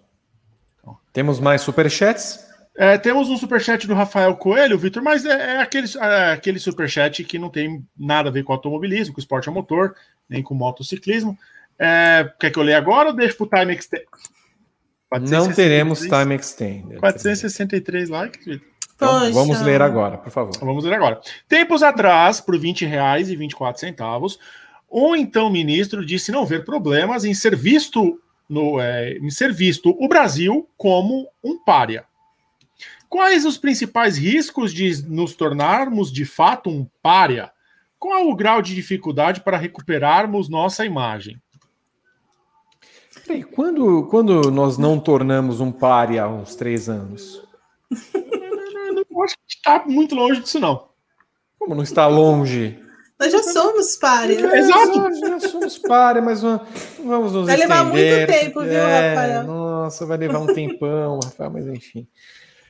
Então. Temos mais superchats? É, temos um superchat do Rafael Coelho, Vitor, mas é, é, aquele, é aquele superchat que não tem nada a ver com automobilismo, com esporte a motor, nem com motociclismo. É, quer que eu leia agora ou deixo para o time extend? Não teremos time extended. 463 likes, Vitor. Então, vamos ler agora, por favor. Vamos ler agora. Tempos atrás, por 20 reais e 24 centavos, o então ministro disse não ver problemas em ser visto no, é, em ser visto o Brasil como um pária. Quais os principais riscos de nos tornarmos de fato um pária? Qual o grau de dificuldade para recuperarmos nossa imagem? E quando, quando nós não tornamos um pária há uns três anos? Eu acho que está muito longe disso, não. Como não está longe? Nós já somos párea. É, Exato. Já, já somos párea, mas vamos nos Vai estender. levar muito tempo, viu, é, Rafael? Nossa, vai levar um tempão, Rafael, mas enfim.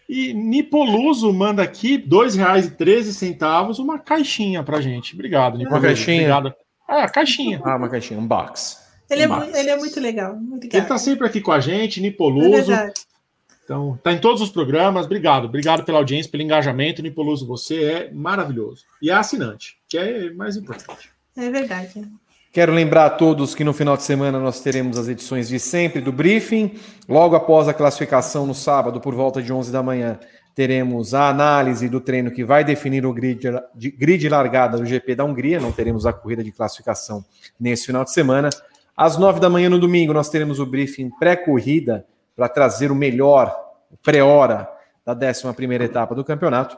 E Nipoluso manda aqui R$ 2,13 uma caixinha pra gente. Obrigado, Nipoluso. Uma caixinha? Obrigado. Ah, caixinha. Ah, uma caixinha, um box. Ele é, Mas- mu- ele é muito legal. Muito Ele tá sempre aqui com a gente, é Nipoluso. verdade. Então, tá em todos os programas. Obrigado. Obrigado pela audiência, pelo engajamento. Nipoluso, você é maravilhoso. E é assinante, que é mais importante. É verdade. Quero lembrar a todos que no final de semana nós teremos as edições de sempre do briefing. Logo após a classificação no sábado, por volta de 11 da manhã, teremos a análise do treino que vai definir o grid de grid largada do GP da Hungria. Não teremos a corrida de classificação nesse final de semana. Às 9 da manhã no domingo, nós teremos o briefing pré-corrida para trazer o melhor, pré-hora da 11ª etapa do campeonato.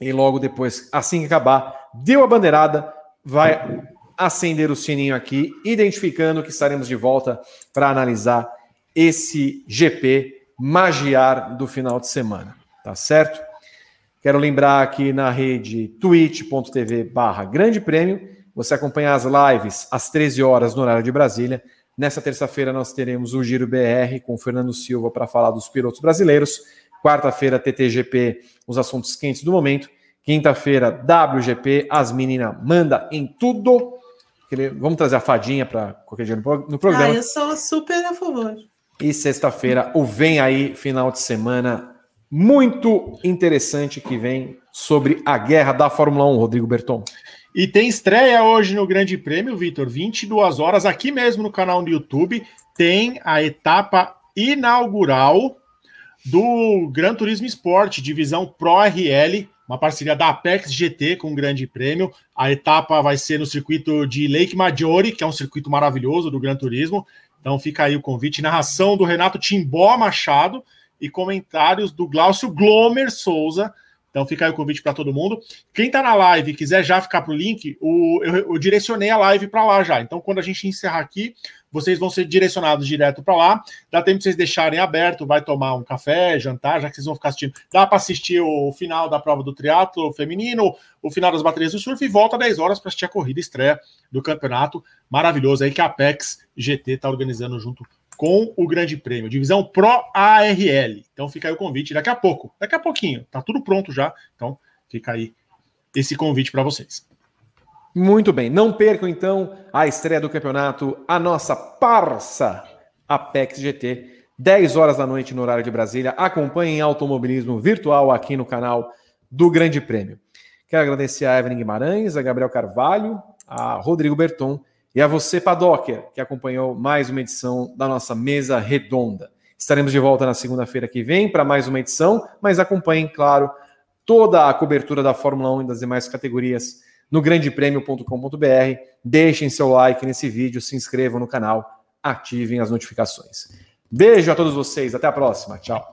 E logo depois, assim que acabar, deu a bandeirada, vai acender o sininho aqui, identificando que estaremos de volta para analisar esse GP magiar do final de semana, tá certo? Quero lembrar aqui na rede twitch.tv barra grande prêmio, você acompanha as lives às 13 horas no horário de Brasília. Nessa terça-feira nós teremos o Giro BR com o Fernando Silva para falar dos pilotos brasileiros. Quarta-feira, TTGP, os assuntos quentes do momento. Quinta-feira, WGP, as meninas manda em tudo. Vamos trazer a fadinha para qualquer dia no pro- no Ah, programa. eu sou super a favor. E sexta-feira, o Vem Aí, final de semana muito interessante que vem sobre a guerra da Fórmula 1, Rodrigo Berton. E tem estreia hoje no Grande Prêmio, Vitor, 22 horas, aqui mesmo no canal do YouTube, tem a etapa inaugural do Gran Turismo Sport, divisão Pro RL, uma parceria da Apex GT com o Grande Prêmio. A etapa vai ser no circuito de Lake Maggiore, que é um circuito maravilhoso do Gran Turismo. Então fica aí o convite, narração do Renato Timbó Machado e comentários do Glaucio Glomer Souza. Então fica aí o convite para todo mundo. Quem tá na live e quiser já ficar link, o, eu, eu direcionei a live para lá já. Então, quando a gente encerrar aqui, vocês vão ser direcionados direto para lá. Dá tempo de vocês deixarem aberto, vai tomar um café, jantar, já que vocês vão ficar assistindo. Dá para assistir o final da prova do triatlo feminino, o final das baterias do surf e volta 10 horas para assistir a corrida estreia do campeonato maravilhoso aí que a Apex GT está organizando junto com o Grande Prêmio, divisão Pro ARL. Então fica aí o convite daqui a pouco, daqui a pouquinho, tá tudo pronto já. Então fica aí esse convite para vocês. Muito bem, não percam então a estreia do campeonato, a nossa parça Apex GT, 10 horas da noite no horário de Brasília. Acompanhem automobilismo virtual aqui no canal do Grande Prêmio. Quero agradecer a Evelyn Guimarães, a Gabriel Carvalho, a Rodrigo Berton e a você, Padocker, que acompanhou mais uma edição da nossa mesa redonda. Estaremos de volta na segunda-feira que vem para mais uma edição, mas acompanhem, claro, toda a cobertura da Fórmula 1 e das demais categorias no grandepremio.com.br. Deixem seu like nesse vídeo, se inscrevam no canal, ativem as notificações. Beijo a todos vocês, até a próxima. Tchau.